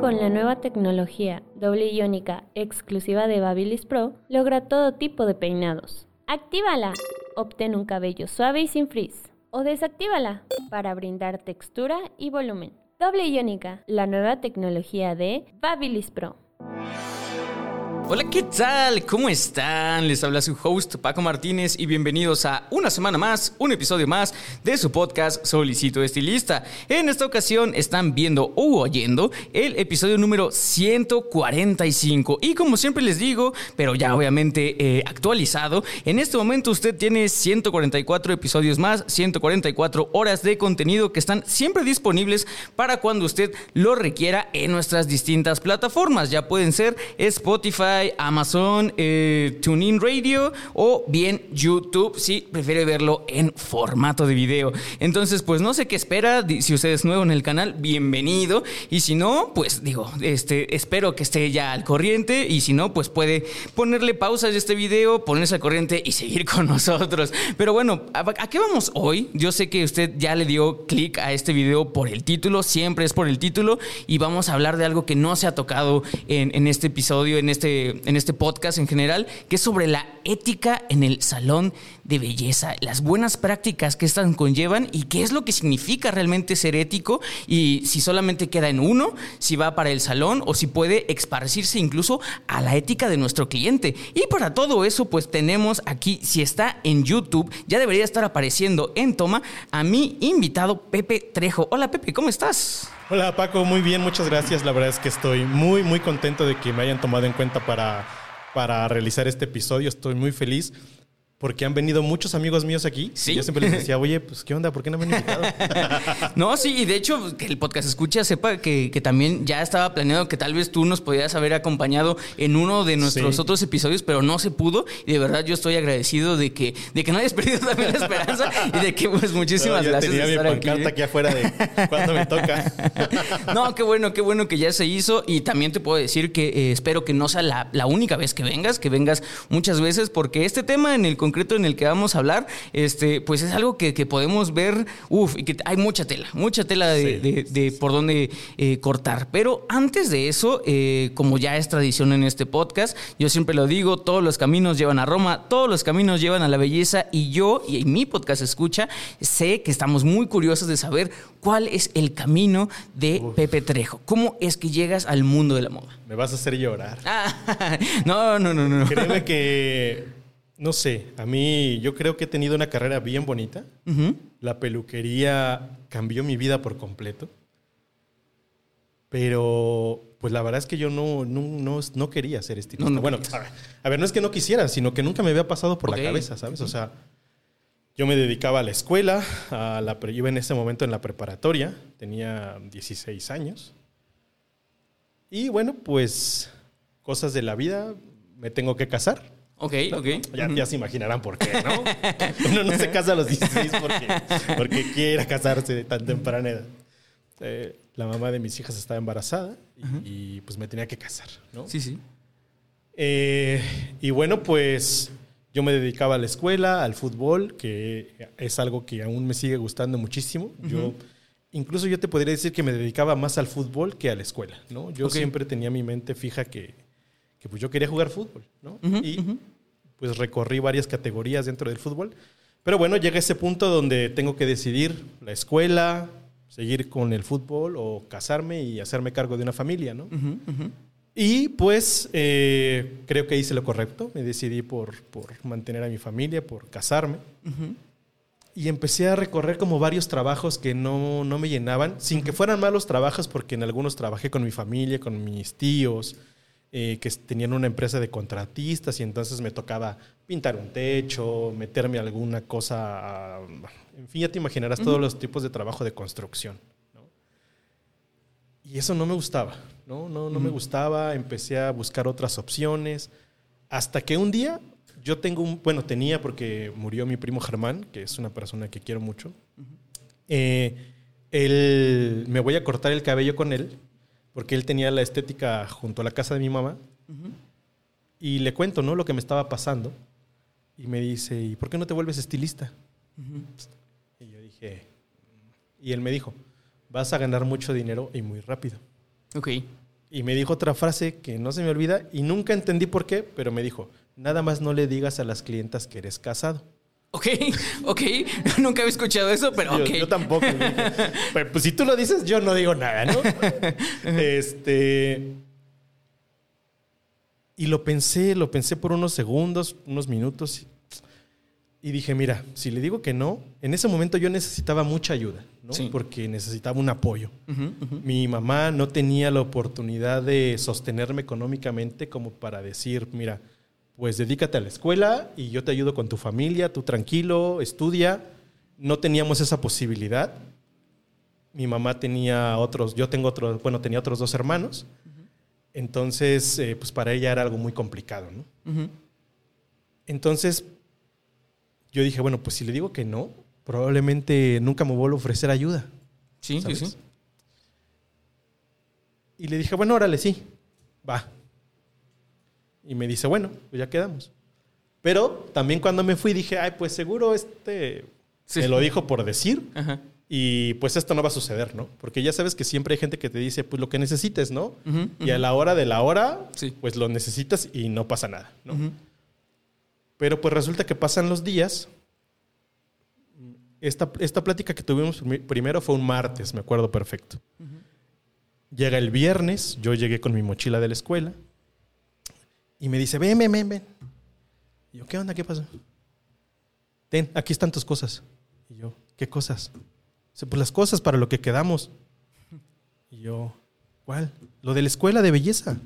Con la nueva tecnología doble iónica exclusiva de Babyliss Pro, logra todo tipo de peinados. Actívala. Obtén un cabello suave y sin frizz. O desactívala para brindar textura y volumen. Doble iónica, la nueva tecnología de Babyliss Pro. Hola, ¿qué tal? ¿Cómo están? Les habla su host Paco Martínez y bienvenidos a una semana más, un episodio más de su podcast Solicito Estilista. En esta ocasión están viendo o oyendo el episodio número 145 y como siempre les digo, pero ya obviamente eh, actualizado, en este momento usted tiene 144 episodios más, 144 horas de contenido que están siempre disponibles para cuando usted lo requiera en nuestras distintas plataformas. Ya pueden ser Spotify, Amazon, eh, TuneIn Radio o bien YouTube si prefiere verlo en formato de video. Entonces, pues no sé qué espera. Si usted es nuevo en el canal, bienvenido. Y si no, pues digo, este, espero que esté ya al corriente. Y si no, pues puede ponerle pausa a este video, ponerse al corriente y seguir con nosotros. Pero bueno, ¿a, qué vamos hoy? Yo sé que usted ya le dio clic a este video por el título, siempre es por el título. Y vamos a hablar de algo que no se ha tocado en, en este episodio, en este en este podcast en general, que es sobre la ética en el salón de belleza, las buenas prácticas que estas conllevan y qué es lo que significa realmente ser ético y si solamente queda en uno, si va para el salón o si puede esparcirse incluso a la ética de nuestro cliente. Y para todo eso, pues tenemos aquí, si está en YouTube, ya debería estar apareciendo en toma a mi invitado Pepe Trejo. Hola Pepe, ¿cómo estás? Hola Paco, muy bien, muchas gracias. La verdad es que estoy muy, muy contento de que me hayan tomado en cuenta para, para realizar este episodio. Estoy muy feliz porque han venido muchos amigos míos aquí. Sí. yo siempre les decía, oye, pues, ¿qué onda? ¿Por qué no me han invitado? no, sí, y de hecho, que el podcast escucha sepa que, también ya estaba planeado que tal vez tú nos podías haber acompañado en uno de nuestros otros episodios, pero no se pudo. Y de verdad, yo estoy agradecido de que, de que no hayas perdido también la esperanza y de que, pues, muchísimas gracias. Tenía mi pancarta aquí. afuera de cuando me toca. no, qué bueno, qué bueno que ya se hizo. Y también te puedo decir que eh, espero que no sea la, la única vez que vengas, que vengas muchas veces, porque este tema en el concreto en el que vamos a hablar, este, pues es algo que, podemos ver, uff, y que hay mucha tela, mucha tela de, por dónde eh, cortar. Pero antes de eso, eh, como ya es tradición en este podcast, yo siempre lo digo, todos los caminos llevan a Roma, todos los caminos llevan a la belleza y yo, y en mi podcast escucha, sé que estamos muy curiosos de saber cuál es el camino de Pepe Trejo. ¿Cómo es que llegas al mundo de la moda? Me vas a hacer llorar. no, no, no, no. Créeme que no sé, a mí yo creo que he tenido una carrera bien bonita. La peluquería cambió mi vida por completo. Pero, pues la verdad es que yo no, no, no, quería ser estilista. bueno, a ver, no es que no quisiera, sino que nunca me había pasado por la cabeza, ¿sabes? O sea, yo me dedicaba a la escuela, a la, iba en ese momento en la preparatoria, tenía 16 años. Y bueno, pues cosas de la vida, me tengo que casar Ok, ok. Ya, se imaginarán por qué, ¿no? Uno no se casa a los 16 porque, porque quiere casarse de tan temprana edad. Eh, la mamá de mis hijas estaba embarazada y, pues me tenía que casar, ¿no? Sí, sí. Eh, y bueno, pues yo me dedicaba a la escuela, al fútbol, que es algo que aún me sigue gustando muchísimo. Yo incluso yo te podría decir que me dedicaba más al fútbol que a la escuela, ¿no? Yo siempre tenía mi mente fija que que pues yo quería jugar fútbol, ¿no? y pues recorrí varias categorías dentro del fútbol. Pero bueno, llega ese punto donde tengo que decidir la escuela, seguir con el fútbol o casarme y hacerme cargo de una familia, ¿no? Y pues eh, creo que hice lo correcto, me decidí por, por mantener a mi familia, por casarme. Y empecé a recorrer como varios trabajos que no, no me llenaban, sin que fueran malos trabajos, porque en algunos trabajé con mi familia, con mis tíos, eh, que tenían una empresa de contratistas y entonces me tocaba pintar un techo, meterme alguna cosa, en fin, ya te imaginarás todos los tipos de trabajo de construcción. Y eso no me gustaba, ¿no? No, no me gustaba, empecé a buscar otras opciones, hasta que un día yo tengo un, bueno, tenía porque murió mi primo Germán, que es una persona que quiero mucho. Eh, él, me voy a cortar el cabello con él, porque él tenía la estética junto a la casa de mi mamá. Y le cuento, ¿no? Lo que me estaba pasando. Y me dice, ¿y por qué no te vuelves estilista? Y yo dije, y él me dijo, vas a ganar mucho dinero y muy rápido. Ok. Y me dijo otra frase que no se me olvida y nunca entendí por qué, pero me dijo, nada más no le digas a las clientas que eres casado. Ok, ok. Nunca había escuchado eso, pero ok. Yo, tampoco. Pero pues si tú lo dices, yo no digo nada, ¿no? este. Y lo pensé, lo pensé por unos segundos, unos minutos. Y dije, mira, si le digo que no, en ese momento yo necesitaba mucha ayuda, ¿no? Sí. Porque necesitaba un apoyo. Mi mamá no tenía la oportunidad de sostenerme económicamente como para decir, mira, pues dedícate a la escuela y yo te ayudo con tu familia, tú tranquilo, estudia. No teníamos esa posibilidad. Mi mamá tenía otros, yo tengo otros, bueno, tenía otros dos hermanos. Entonces, eh, pues para ella era algo muy complicado, ¿no? Entonces, yo dije, bueno, pues si le digo que no, probablemente nunca me vuelva a ofrecer ayuda. Sí, sí, sí. Y le dije, bueno, órale, sí, va. Y me dice, bueno, pues ya quedamos. Pero también cuando me fui dije, ay, pues seguro este Sí. me lo dijo por decir Ajá. y pues esto no va a suceder, ¿no? Porque ya sabes que siempre hay gente que te dice, pues lo que necesites, ¿no? Y a la hora de la hora, Sí. pues lo necesitas y no pasa nada, ¿no? Pero pues resulta que pasan los días. Esta, esta plática que tuvimos primero fue un martes, me acuerdo perfecto. Llega el viernes, yo llegué con mi mochila de la escuela y me dice, ven, ven, ven, ven. Y yo, ¿qué onda? ¿Qué pasó? Ten, aquí están tus cosas. Y yo, ¿qué cosas? Dice, pues las cosas para lo que quedamos. Y yo, ¿cuál? Lo de la escuela de belleza.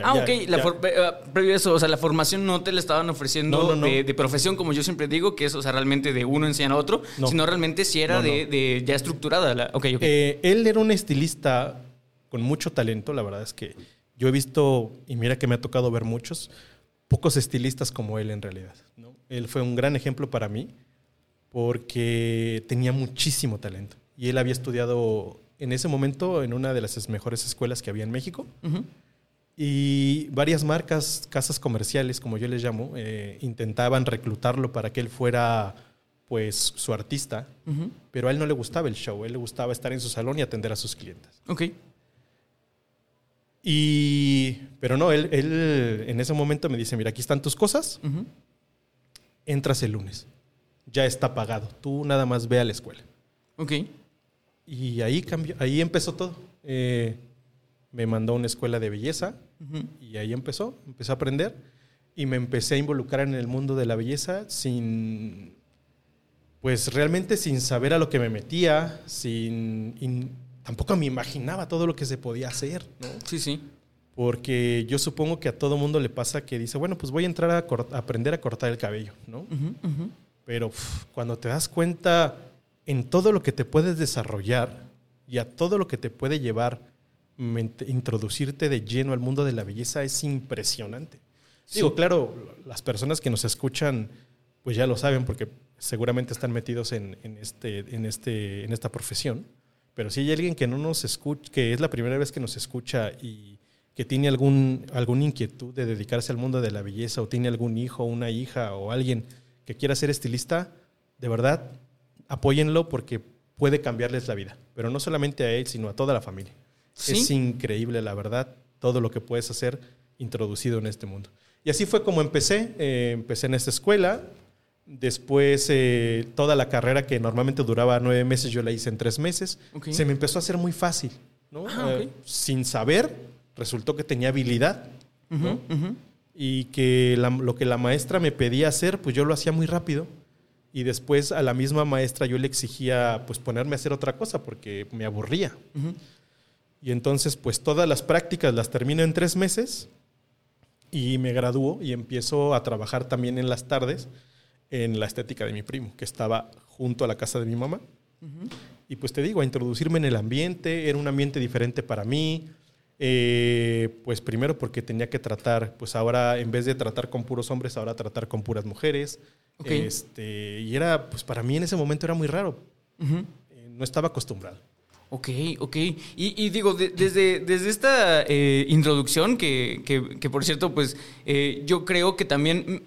Ah, Ya- ok. La for- eh, ah, previo a eso, o sea, la formación no te la estaban ofreciendo No, no, no. De, de profesión, como yo siempre digo, que es, o sea, realmente de uno enseñar a otro, No. sino realmente si era No, de, no. de ya estructurada. La, ok, ok. Eh, él era un estilista con mucho talento, la verdad es que yo he visto, y mira que me ha tocado ver muchos, pocos estilistas como él en realidad. ¿no? Él fue un gran ejemplo para mí porque tenía muchísimo talento. Y él había estudiado en ese momento en una de las mejores escuelas que había en México. Y varias marcas, casas comerciales, como yo les llamo, eh, intentaban reclutarlo para que él fuera pues su artista, pero a él no le gustaba el show, a él le gustaba estar en su salón y atender a sus clientes. Ok. Y, pero no, él, él en ese momento me dice, mira, aquí están tus cosas, entras el lunes, ya está pagado, tú nada más ve a la escuela. Ok. Y ahí cambió, ahí empezó todo. Eh, me mandó a una escuela de belleza y ahí empezó, empecé a aprender y me empecé a involucrar en el mundo de la belleza sin, pues realmente sin saber a lo que me metía, sin, in- tampoco me imaginaba todo lo que se podía hacer, ¿no? Sí, sí. Porque yo supongo que a todo mundo le pasa que dice, bueno, pues voy a entrar a, aprender a cortar el cabello, ¿no? Pero cuando te das cuenta en todo lo que te puedes desarrollar y a todo lo que te puede llevar introducirte de lleno al mundo de la belleza es impresionante. Sí. Digo, claro, las personas que nos escuchan pues ya lo saben porque seguramente están metidos en, en este, en, este, en esta profesión. Pero si hay alguien que no nos escucha, que es la primera vez que nos escucha y que tiene algún, alguna inquietud de dedicarse al mundo de la belleza o tiene algún hijo, una hija o alguien que quiera ser estilista, de verdad, apóyenlo porque puede cambiarles la vida. Pero no solamente a él, sino a toda la familia. Sí. Es increíble, la verdad, todo lo que puedes hacer introducido en este mundo. Y así fue como empecé. Eh, empecé en esta escuela. Después, eh, toda la carrera que normalmente duraba nueve meses, yo la hice en tres meses. Se me empezó a hacer muy fácil. ¿no? Ah. Eh, sin saber, resultó que tenía habilidad. y que la- lo que la maestra me pedía hacer, pues yo lo hacía muy rápido. Y después a la misma maestra yo le exigía pues ponerme a hacer otra cosa porque me aburría. Y entonces pues todas las prácticas las termino en tres meses y me gradúo y empiezo a trabajar también en las tardes en la estética de mi primo, que estaba junto a la casa de mi mamá. Y pues te digo, a introducirme en el ambiente, era un ambiente diferente para mí. Eh, pues primero porque tenía que tratar, pues ahora en vez de tratar con puros hombres, ahora tratar con puras mujeres. Ok. Este, y era, pues para mí en ese momento era muy raro. Ujú. Eh, no estaba acostumbrado. Ok, ok. Y, y digo, de- desde, desde esta eh, introducción, que, que- que por cierto, pues eh, yo creo que también...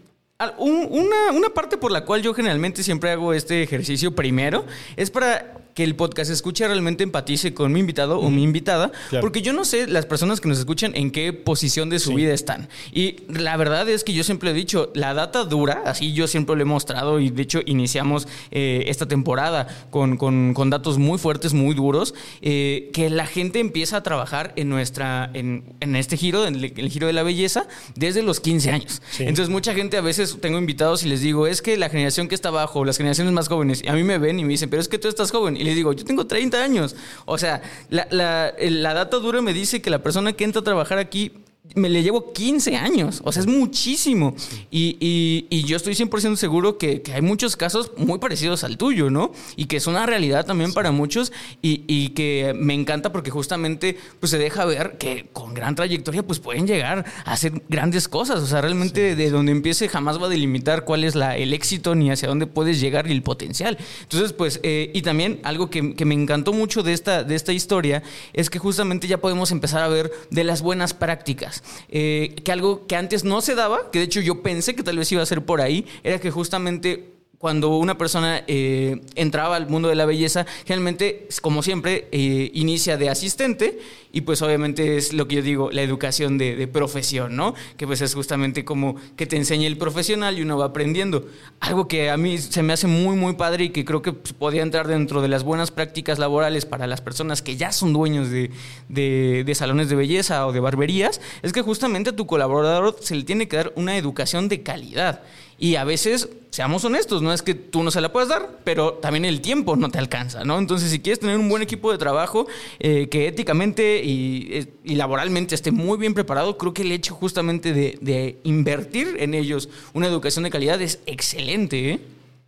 una, una parte por la cual yo generalmente siempre hago este ejercicio primero es para que el podcast escuche realmente empatice con mi invitado o mi invitada, Claro. porque yo no sé las personas que nos escuchan en qué posición de su Sí. vida están. Y la verdad es que yo siempre he dicho, la data dura, así yo siempre lo he mostrado y de hecho iniciamos eh, esta temporada con, con- con datos muy fuertes, muy duros, eh, que la gente empieza a trabajar en nuestra, en, en este giro, en el, el giro de la belleza, desde los 15 años. Sí. Entonces mucha gente a veces tengo invitados y les digo, es que la generación que está abajo, las generaciones más jóvenes, y a mí me ven y me dicen, pero es que tú estás joven. Y les digo, yo tengo 30 años. O sea, la, la, la data dura me dice que la persona que entra a trabajar aquí me le llevo 15 años. O sea, es muchísimo. Y, y- y yo estoy 100% seguro que, que hay muchos casos muy parecidos al tuyo, ¿no? Y que es una realidad también para muchos y, y que me encanta porque justamente pues se deja ver que con gran trayectoria pues pueden llegar a hacer grandes cosas. O sea, realmente de donde empiece jamás va a delimitar cuál es la, el éxito ni hacia dónde puedes llegar y el potencial. Entonces, pues, eh, y también algo que, que me encantó mucho de esta, de esta historia es que justamente ya podemos empezar a ver de las buenas prácticas. Eh, que algo que antes no se daba, que de hecho yo pensé que tal vez iba a ser por ahí, era que justamente cuando una persona eh, entraba al mundo de la belleza, generalmente, como siempre, eh, inicia de asistente y pues obviamente es lo que yo digo, la educación de, profesión, ¿no? Que pues es justamente como que te enseña el profesional y uno va aprendiendo. Algo que a mí se me hace muy, muy padre y que creo que pues, podía entrar dentro de las buenas prácticas laborales para las personas que ya son dueños de salones de belleza o de barberías, es que justamente a tu colaborador se le tiene que dar una educación de calidad. Y a veces, seamos honestos, no es que tú no se la puedas dar, pero también el tiempo no te alcanza, ¿no? Entonces, si quieres tener un buen equipo de trabajo eh, que éticamente y, eh, y laboralmente esté muy bien preparado, creo que el hecho justamente de, de invertir en ellos una educación de calidad es excelente, ¿eh?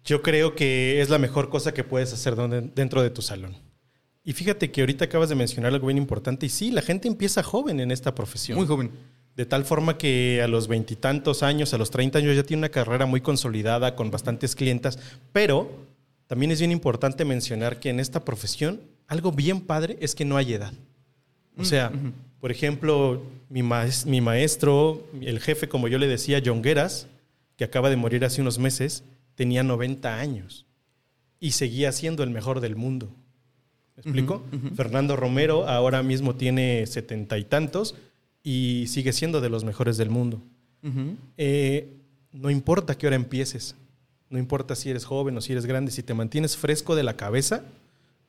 Yo creo que es la mejor cosa que puedes hacer dentro de tu salón. Y fíjate que ahorita acabas de mencionar algo bien importante. Y sí, la gente empieza joven en esta profesión. Muy joven. De tal forma que a los veintitantos años, a los 30 años ya tiene una carrera muy consolidada con bastantes clientas, pero también es bien importante mencionar que en esta profesión algo bien padre es que no hay edad. O sea, por ejemplo, mi, maes- mi maestro, el jefe, como yo le decía, John Gueras, que acaba de morir hace unos meses, tenía 90 años y seguía siendo el mejor del mundo. ¿Me explico? Fernando Romero ahora mismo tiene setenta y tantos y sigue siendo de los mejores del mundo. Eh, no importa qué hora empieces, no importa si eres joven o si eres grande, si te mantienes fresco de la cabeza,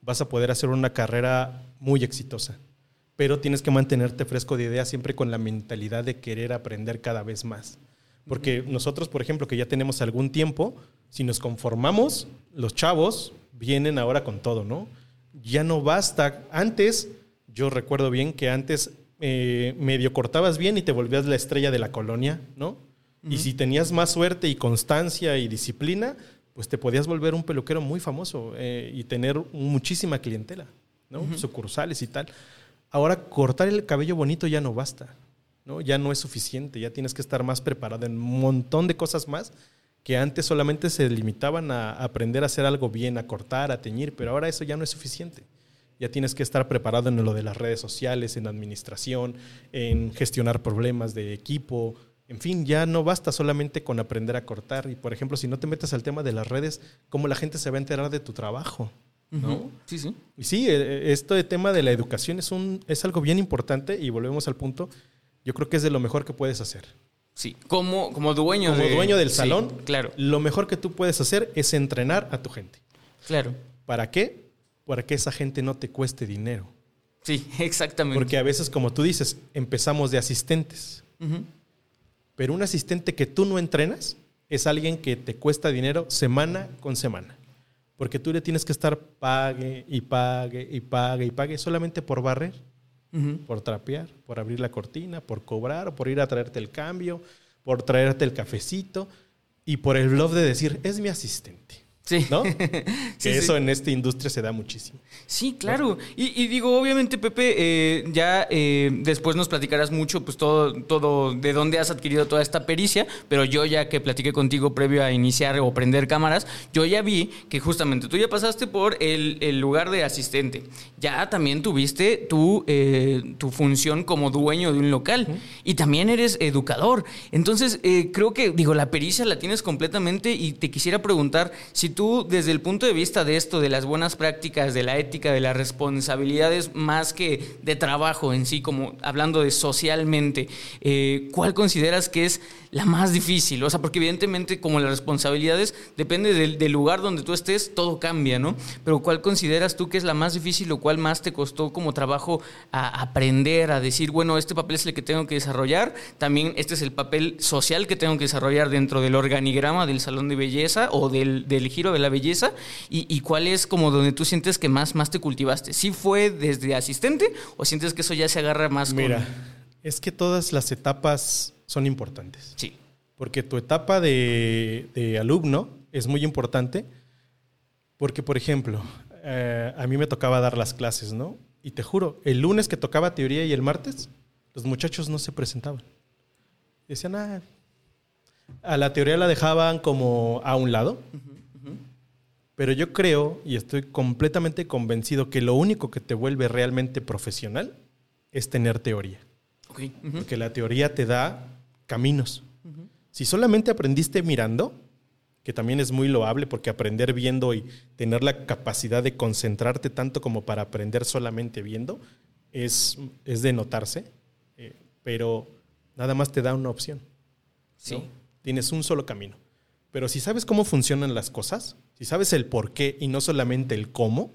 vas a poder hacer una carrera muy exitosa. Pero tienes que mantenerte fresco de ideas siempre con la mentalidad de querer aprender cada vez más. Porque nosotros, por ejemplo, que ya tenemos algún tiempo, si nos conformamos, los chavos vienen ahora con todo, ¿no? Ya no basta. Antes, yo recuerdo bien que antes eh, medio cortabas bien y te volvías la estrella de la colonia, ¿no? Y si tenías más suerte y constancia y disciplina, pues te podías volver un peluquero muy famoso eh, y tener muchísima clientela, ¿no? Sucursales y tal. Ahora, cortar el cabello bonito ya no basta, ¿no? Ya no es suficiente, ya tienes que estar más preparado en un montón de cosas más que antes solamente se limitaban a aprender a hacer algo bien, a cortar, a teñir, pero ahora eso ya no es suficiente. Ya tienes que estar preparado en lo de las redes sociales, en administración, en gestionar problemas de equipo. En fin, ya no basta solamente con aprender a cortar. Y por ejemplo, si no te metes al tema de las redes, ¿cómo la gente se va a enterar de tu trabajo? ¿No? Sí, sí. Y sí, este tema de la educación es, un, es algo bien importante y volvemos al punto. Yo creo que es de lo mejor que puedes hacer. Sí. Como, como dueño Como de- dueño del sí, salón, claro, lo mejor que tú puedes hacer es entrenar a tu gente. claro. ¿Para qué? Para que esa gente no te cueste dinero. Sí, exactamente. Porque a veces, como tú dices, empezamos de asistentes. Pero un asistente que tú no entrenas es alguien que te cuesta dinero semana con semana. Porque tú le tienes que estar pague y pague y pague y pague solamente por barrer, por trapear, por abrir la cortina, por cobrar, por ir a traerte el cambio, por traerte el cafecito y por el bluff de decir, es mi asistente. Sí. ¿No? Sí, que sí. eso en esta industria se da muchísimo. Sí, claro. Y, y digo, obviamente, Pepe, eh, ya eh, después nos platicarás mucho, pues todo, todo, de dónde has adquirido toda esta pericia, pero yo ya que platiqué contigo previo a iniciar o prender cámaras, yo ya vi que justamente tú ya pasaste por el, el lugar de asistente. Ya también tuviste tu, eh, tu función como dueño de un local y también eres educador. Entonces, eh, creo que, digo, la pericia la tienes completamente y te quisiera preguntar si tú, desde el punto de vista de esto, de las buenas prácticas, de la ética, de las responsabilidades, más que de trabajo en sí, como hablando de socialmente, eh, ¿cuál consideras que es la más difícil? O sea, porque evidentemente como las responsabilidades, depende del, lugar donde tú estés, todo cambia, ¿no? Pero ¿cuál consideras tú que es la más difícil o cuál más te costó como trabajo a aprender, a decir, bueno, este papel es el que tengo que desarrollar, también este es el papel social que tengo que desarrollar dentro del organigrama del salón de belleza o del, del giro de la belleza y, y cuál es como donde tú sientes que más, más te cultivaste? ¿Sí fue desde asistente o sientes que eso ya se agarra más con- Mira, es que todas las etapas son importantes. Sí. Porque tu etapa de, de alumno es muy importante. Porque, por ejemplo, eh, a mí me tocaba dar las clases, ¿no? Y te juro, el lunes que tocaba teoría y el martes, los muchachos no se presentaban. Decían, ah, a la teoría la dejaban como a un lado. Pero yo creo y estoy completamente convencido que lo único que te vuelve realmente profesional es tener teoría. Ok. Ujú. Porque la teoría te da caminos. Si solamente aprendiste mirando, que también es muy loable porque aprender viendo y tener la capacidad de concentrarte tanto como para aprender solamente viendo es, es de notarse, eh, pero nada más te da una opción. Sí. ¿no? Tienes un solo camino. Pero si sabes cómo funcionan las cosas, si sabes el por qué y no solamente el cómo,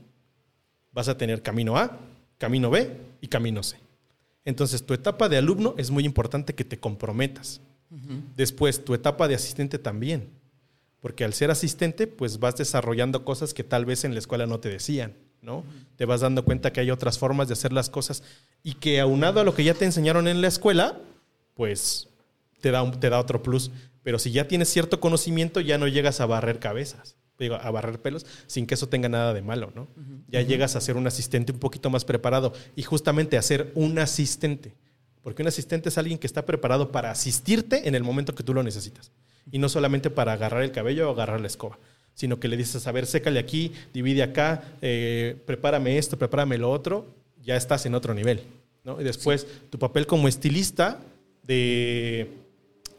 vas a tener camino A, camino B y camino C. Entonces, tu etapa de alumno es muy importante que te comprometas. Después, tu etapa de asistente también. Porque al ser asistente, pues vas desarrollando cosas que tal vez en la escuela no te decían, ¿no? Te vas dando cuenta que hay otras formas de hacer las cosas y que aunado a lo que ya te enseñaron en la escuela, pues te da, un- te da otro plus. Pero si ya tienes cierto conocimiento, ya no llegas a barrer cabezas, digo, a barrer pelos, sin que eso tenga nada de malo, ¿no? Ya llegas a ser un asistente un poquito más preparado y justamente a ser un asistente. Porque un asistente es alguien que está preparado para asistirte en el momento que tú lo necesitas. Y no solamente para agarrar el cabello o agarrar la escoba, sino que le dices, a ver, sécale aquí, divide acá, eh, prepárame esto, prepárame lo otro, ya estás en otro nivel. ¿no? Y después, tu papel como estilista de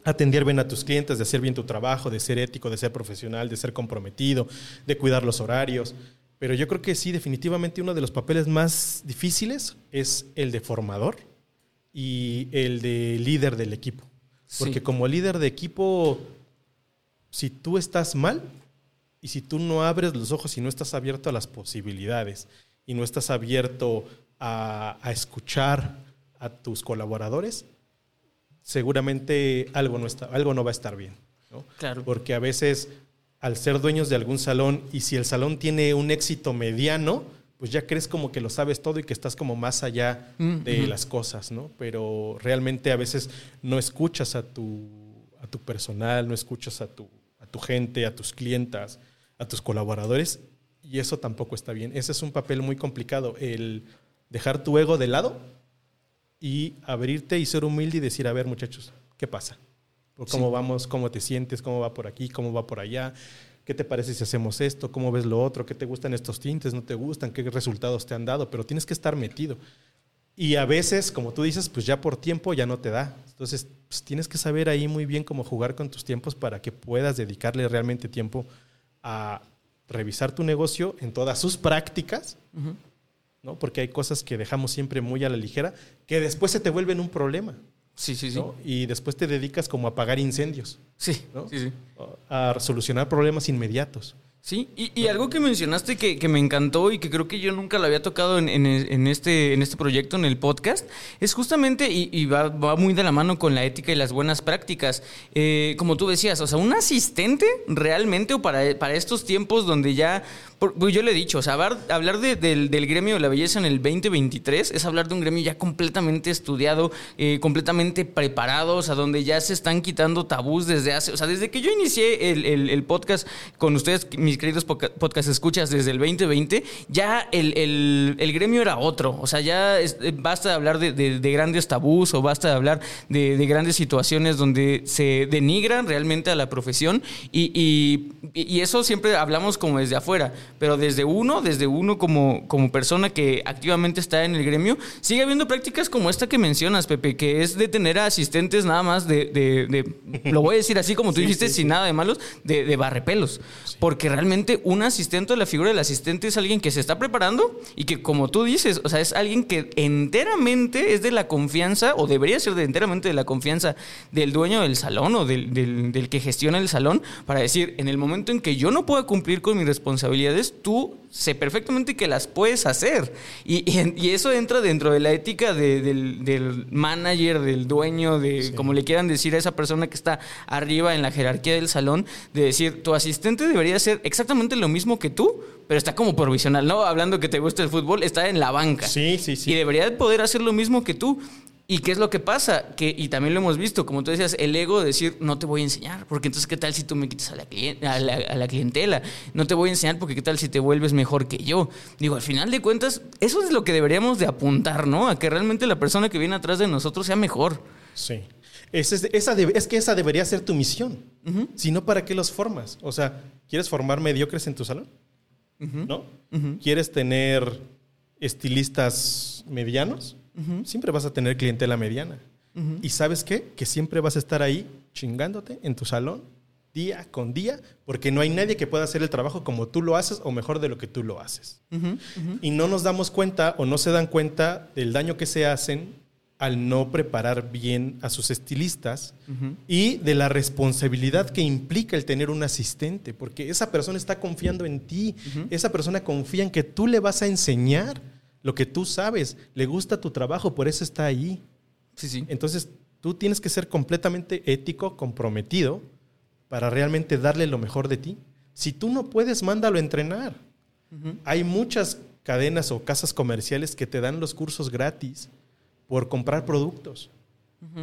atender bien a tus clientes, de hacer bien tu trabajo, de ser ético, de ser profesional, de ser comprometido, de cuidar los horarios. Pero yo creo que sí, definitivamente uno de los papeles más difíciles es el de formador y el de líder del equipo. Porque Sí. como líder de equipo, si tú estás mal y si tú no abres los ojos y no estás abierto a las posibilidades y no estás abierto a, a escuchar a tus colaboradores, seguramente algo no, está, algo no va a estar bien. ¿no? Claro. Porque a veces, al ser dueños de algún salón, y si el salón tiene un éxito mediano, pues ya crees como que lo sabes todo y que estás como más allá Mm, de las cosas, ¿no? Pero realmente a veces no escuchas a tu, a tu personal, no escuchas a tu, a tu gente, a tus clientas, a tus colaboradores, y eso tampoco está bien. Ese es un papel muy complicado, el dejar tu ego de lado y abrirte y ser humilde y decir, a ver muchachos, ¿qué pasa? ¿Cómo Sí. vamos? ¿Cómo te sientes? ¿Cómo va por aquí? ¿Cómo va por allá? ¿Qué te parece si hacemos esto? ¿Cómo ves lo otro? ¿Qué te gustan estos tintes? ¿No te gustan? ¿Qué resultados te han dado? Pero tienes que estar metido. Y a veces, como tú dices, pues ya por tiempo ya no te da. Entonces, pues tienes que saber ahí muy bien cómo jugar con tus tiempos para que puedas dedicarle realmente tiempo a revisar tu negocio en todas sus prácticas, Ujú. ¿No? Porque hay cosas que dejamos siempre muy a la ligera que después se te vuelven un problema, Sí, sí, sí. ¿no? Y después te dedicas como a apagar incendios, Sí, ¿no? sí, sí. a solucionar problemas inmediatos. Sí, y, y algo que mencionaste que, que me encantó y que creo que yo nunca lo había tocado en, en- en este, en este proyecto, en el podcast, es justamente, y, y va, va muy de la mano con la ética y las buenas prácticas. Eh, como tú decías, o sea, un asistente realmente, o para, para estos tiempos donde ya Por- pues yo le he dicho, o sea, hablar, de- del, gremio de la belleza en el 2023 es hablar de un gremio ya completamente estudiado, eh, completamente preparado, o sea, donde ya se están quitando tabús desde hace, o sea, desde que yo inicié el, podcast con ustedes, mis queridos podcast escuchas, desde el 2020, ya el, gremio era otro, o sea, ya eh, basta de hablar de, de- de grandes tabús o basta de hablar de, de grandes situaciones donde se denigran realmente a la profesión y eso siempre hablamos como desde afuera, pero desde uno, desde uno como, como persona que activamente está en el gremio, sigue habiendo prácticas como esta que mencionas, Pepe, que es de tener a asistentes nada más de, de- de- lo voy a decir así como tú Sí, dijiste, sí, sin nada de malos, de, de barrepelos, porque realmente un asistente la figura del asistente es alguien que se está preparando y que como tú dices, o sea, es alguien que enteramente es de la confianza o debería ser de enteramente de la confianza del dueño del salón o del, del- del que gestiona el salón para decir, en el momento en que yo no pueda cumplir con mis responsabilidades, tú sé perfectamente que las puedes hacer. Y, y- y eso entra dentro de la ética de- del, del manager, del dueño, de como le quieran decir a esa persona que está arriba en la jerarquía del salón, de decir, tu asistente debería hacer exactamente lo mismo que tú, pero está como provisional, ¿no? Hablando que te gusta el fútbol, está en la banca. Sí, sí, sí. Y debería de poder hacer lo mismo que tú. ¿Y qué es lo que pasa? Que, y también lo hemos visto, como tú decías, el ego de decir, no te voy a enseñar, porque entonces, ¿qué tal si tú me quitas a la, a la, a la clientela? No te voy a enseñar porque ¿qué tal si te vuelves mejor que yo? Digo, al final de cuentas, eso es lo que deberíamos de apuntar, ¿no? A que realmente la persona que viene atrás de nosotros sea mejor. Sí. Es, esa es que esa debería ser tu misión. Si no, ¿para qué los formas? O sea, ¿quieres formar mediocres en tu salón? ¿No? ¿Quieres tener estilistas medianos? Siempre vas a tener clientela mediana. ¿Y sabes qué? Que siempre vas a estar ahí chingándote en tu salón día con día, porque no hay nadie que pueda hacer el trabajo como tú lo haces o mejor de lo que tú lo haces. Y no nos damos cuenta o no se dan cuenta del daño que se hacen al no preparar bien a sus estilistas y de la responsabilidad que implica el tener un asistente, porque esa persona está confiando en ti, esa persona confía en que tú le vas a enseñar lo que tú sabes, le gusta tu trabajo, por eso está ahí. Sí, sí. Entonces, tú tienes que ser completamente ético, comprometido, para realmente darle lo mejor de ti. Si tú no puedes, mándalo a entrenar. Hay muchas cadenas o casas comerciales que te dan los cursos gratis por comprar productos,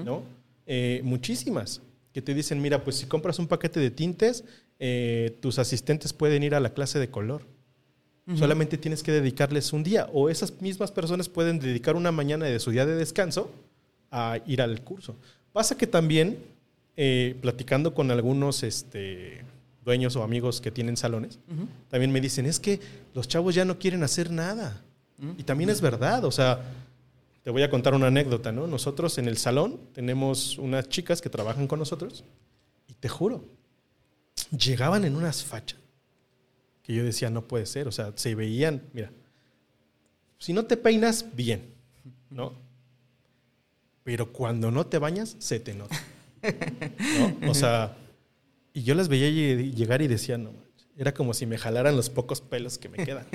¿no? Eh, muchísimas que te dicen, mira, pues si compras un paquete de tintes, eh, tus asistentes pueden ir a la clase de color. Solamente tienes que dedicarles un día. O esas mismas personas pueden dedicar una mañana de su día de descanso a ir al curso. Pasa que también, eh, platicando con algunos este, dueños o amigos que tienen salones, también me dicen, es que los chavos ya no quieren hacer nada. Y también es verdad, o sea, te voy a contar una anécdota, ¿no? Nosotros en el salón tenemos unas chicas que trabajan con nosotros y te juro, llegaban en unas fachas que yo decía, no puede ser, o sea, se veían, mira, si no te peinas, bien, ¿no? Pero cuando no te bañas, se te nota. ¿no? O sea, y yo las veía lle- llegar y decía, no, manches", era como si me jalaran los pocos pelos que me quedan.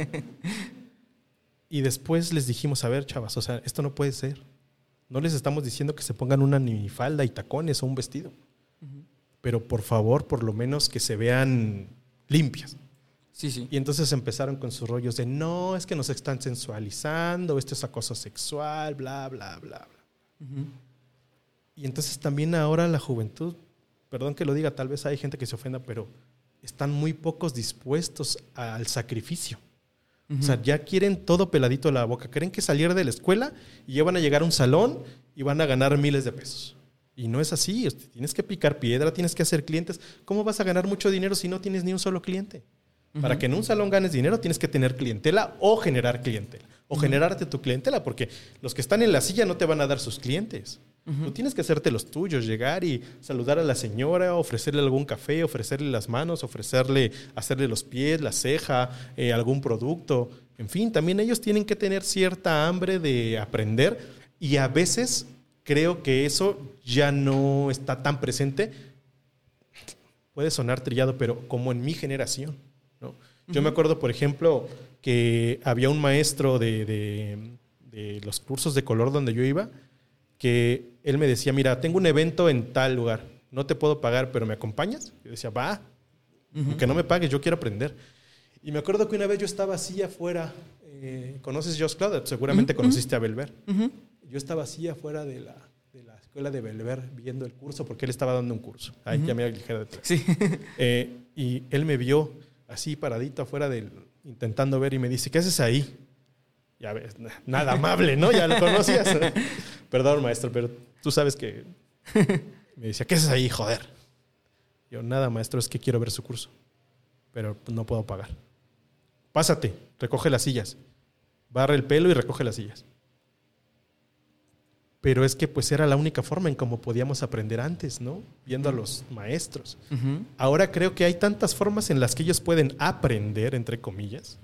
Y después les dijimos, a ver, chavas, o sea, esto no puede ser. No les estamos diciendo que se pongan una minifalda y tacones o un vestido. Pero por favor, por lo menos que se vean limpias. Sí, sí. Y entonces empezaron con sus rollos de no, es que nos están sensualizando, esto es acoso sexual, bla, bla, bla, bla. Y entonces también ahora la juventud, perdón que lo diga, tal vez hay gente que se ofenda, pero están muy pocos dispuestos al sacrificio. O sea, ya quieren todo peladito de la boca. Creen que salir de la escuela y ya van a llegar a un salón y van a ganar miles de pesos. Y no es así. Tienes que picar piedra, tienes que hacer clientes. ¿Cómo vas a ganar mucho dinero si no tienes ni un solo cliente? Para que en un salón ganes dinero tienes que tener clientela o generar clientela. O generarte tu clientela, porque los que están en la silla no te van a dar sus clientes. Tú tienes que hacerte los tuyos, llegar y saludar a la señora, ofrecerle algún café, ofrecerle las manos, ofrecerle, hacerle los pies, la ceja, eh, algún producto. En fin, también ellos tienen que tener cierta hambre de aprender y a veces creo que eso ya no está tan presente puede sonar trillado, pero como en mi generación. Yo me acuerdo, por ejemplo, que había un maestro de, de- de los cursos de color donde yo iba, que él me decía, mira, tengo un evento en tal lugar, no te puedo pagar, pero ¿me acompañas? Yo decía, va, aunque no me pagues, yo quiero aprender. Y me acuerdo que una vez yo estaba así afuera. eh, ¿Conoces Josh Cloud? Seguramente conociste a Belver. Yo estaba así afuera de la, de la escuela de Belver viendo el curso porque él estaba dando un curso. Ahí ya me ligera detrás. Sí. Eh, y él me vio así paradito afuera del intentando ver y me dice, ¿qué haces ahí? Ya ves, na- nada amable, ¿no? Ya lo conocías. Perdón, maestro, pero tú sabes que me decía, ¿qué haces ahí, joder? Yo, nada, maestro, es que quiero ver su curso, pero no puedo pagar. Pásate, recoge las sillas. Barre el pelo y recoge las sillas. Pero es que pues era la única forma en cómo podíamos aprender antes, ¿no? Viendo a los maestros. Ahora creo que hay tantas formas en las que ellos pueden aprender, entre comillas,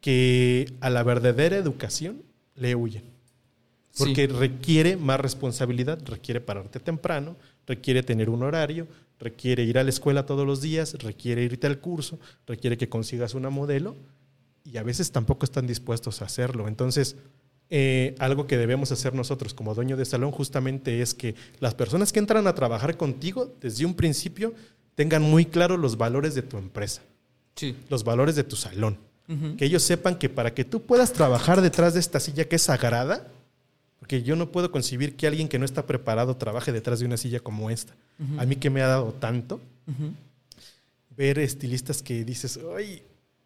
que a la verdadera educación le huyen. Porque Sí. requiere más responsabilidad, requiere pararte temprano, requiere tener un horario, requiere ir a la escuela todos los días, requiere irte al curso, requiere que consigas una modelo y a veces tampoco están dispuestos a hacerlo. Entonces, eh, algo que debemos hacer nosotros como dueño de salón justamente es que las personas que entran a trabajar contigo desde un principio tengan muy claro los valores de tu empresa, Sí. los valores de tu salón. Que ellos sepan que para que tú puedas trabajar detrás de esta silla que es sagrada, porque yo no puedo concebir que alguien que no está preparado trabaje detrás de una silla como esta. A mí que me ha dado tanto ver estilistas que dices, ay,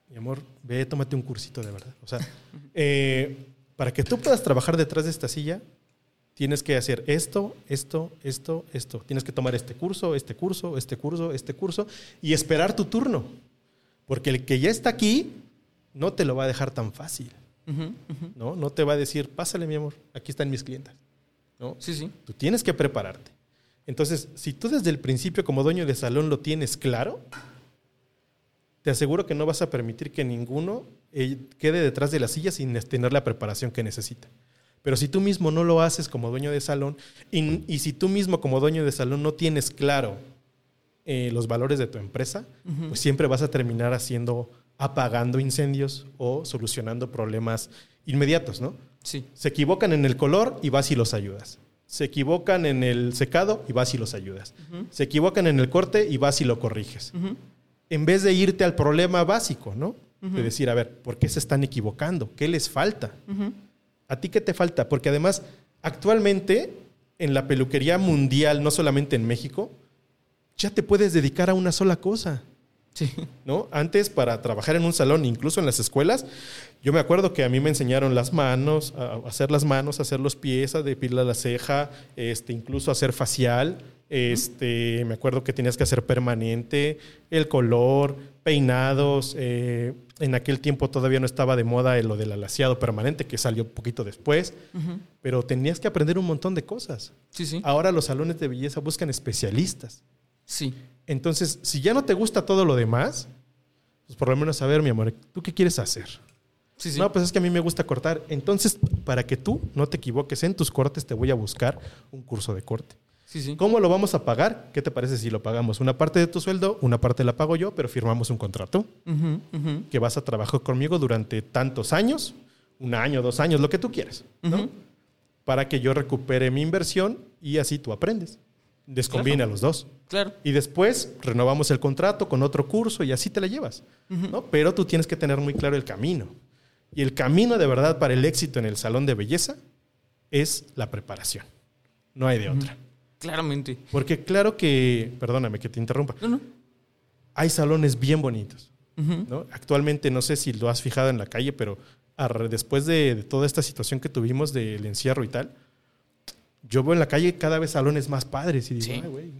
mi amor, ve, tómate un cursito de verdad. O sea, eh, para que tú puedas trabajar detrás de esta silla, tienes que hacer esto, esto, esto, esto. Tienes que tomar este curso, este curso, este curso, este curso y esperar tu turno. Porque el que ya está aquí no te lo va a dejar tan fácil. ¿no? No te va a decir, pásale, mi amor, aquí están mis clientes. ¿no? Sí, sí. Tú tienes que prepararte. Entonces, si tú desde el principio como dueño de salón lo tienes claro, te aseguro que no vas a permitir que ninguno quede detrás de la silla sin tener la preparación que necesita. Pero si tú mismo no lo haces como dueño de salón y, y si tú mismo como dueño de salón no tienes claro eh, los valores de tu empresa, pues siempre vas a terminar haciendo, apagando incendios o solucionando problemas inmediatos, ¿no? Sí. Se equivocan en el color y vas y los ayudas. Se equivocan en el secado y vas y los ayudas. Se equivocan en el corte y vas y lo corriges. En vez de irte al problema básico, ¿no? De decir, a ver, ¿por qué se están equivocando? ¿Qué les falta? ¿A ti qué te falta? Porque además, actualmente, en la peluquería mundial, no solamente en México, ya te puedes dedicar a una sola cosa. Sí. ¿no? Antes, para trabajar en un salón, incluso en las escuelas, yo me acuerdo que a mí me enseñaron las manos, a a hacer las manos, a hacer los pies, a depilar la ceja, este, incluso a hacer facial. Este, me acuerdo que tenías que hacer permanente, el color, peinados. eh, en aquel tiempo todavía no estaba de moda lo del alaciado permanente, que salió un poquito después, pero tenías que aprender un montón de cosas. Sí, sí. Ahora los salones de belleza buscan especialistas. Sí. Entonces, si ya no te gusta todo lo demás, pues por lo menos saber, mi amor, ¿tú qué quieres hacer? Sí, sí. No, pues es que a mí me gusta cortar. Entonces, para que tú no te equivoques en tus cortes, te voy a buscar un curso de corte. Sí, sí. ¿Cómo lo vamos a pagar? ¿Qué te parece si lo pagamos? Una parte de tu sueldo, una parte la pago yo, pero firmamos un contrato que vas a trabajar conmigo durante tantos años, un año, dos años, lo que tú quieras, ¿no? Para que yo recupere mi inversión y así tú aprendes. Descombina los dos. Claro. Y después renovamos el contrato con otro curso y así te la llevas. ¿no? Pero tú tienes que tener muy claro el camino. Y el camino de verdad para el éxito en el salón de belleza es la preparación. No hay de otra. Claramente. Porque claro que, perdóname que te interrumpa, No, no. hay salones bien bonitos. ¿no? Actualmente no sé si lo has fijado en la calle, pero después de, de toda esta situación que tuvimos del encierro y tal, yo veo en la calle cada vez salones más padres y digo, Sí. "Ay, güey,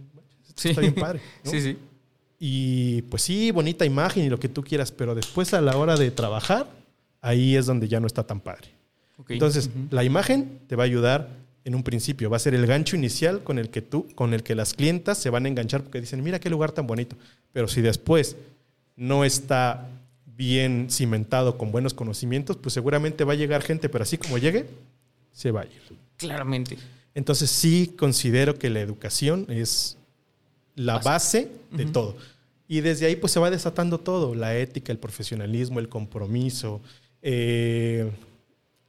Sí. está bien padre. ¿no? Sí, sí. Y pues sí, bonita imagen y lo que tú quieras, pero después a la hora de trabajar, ahí es donde ya no está tan padre. Ok. Entonces, la imagen te va a ayudar en un principio, va a ser el gancho inicial con el que tú, con el que las clientas se van a enganchar porque dicen, mira qué lugar tan bonito. Pero si después no está bien cimentado con buenos conocimientos, pues seguramente va a llegar gente, pero así como llegue, se va a ir. Claramente. Entonces sí considero que la educación es la base de todo. Y desde ahí pues se va desatando todo, la ética, el profesionalismo, el compromiso, eh,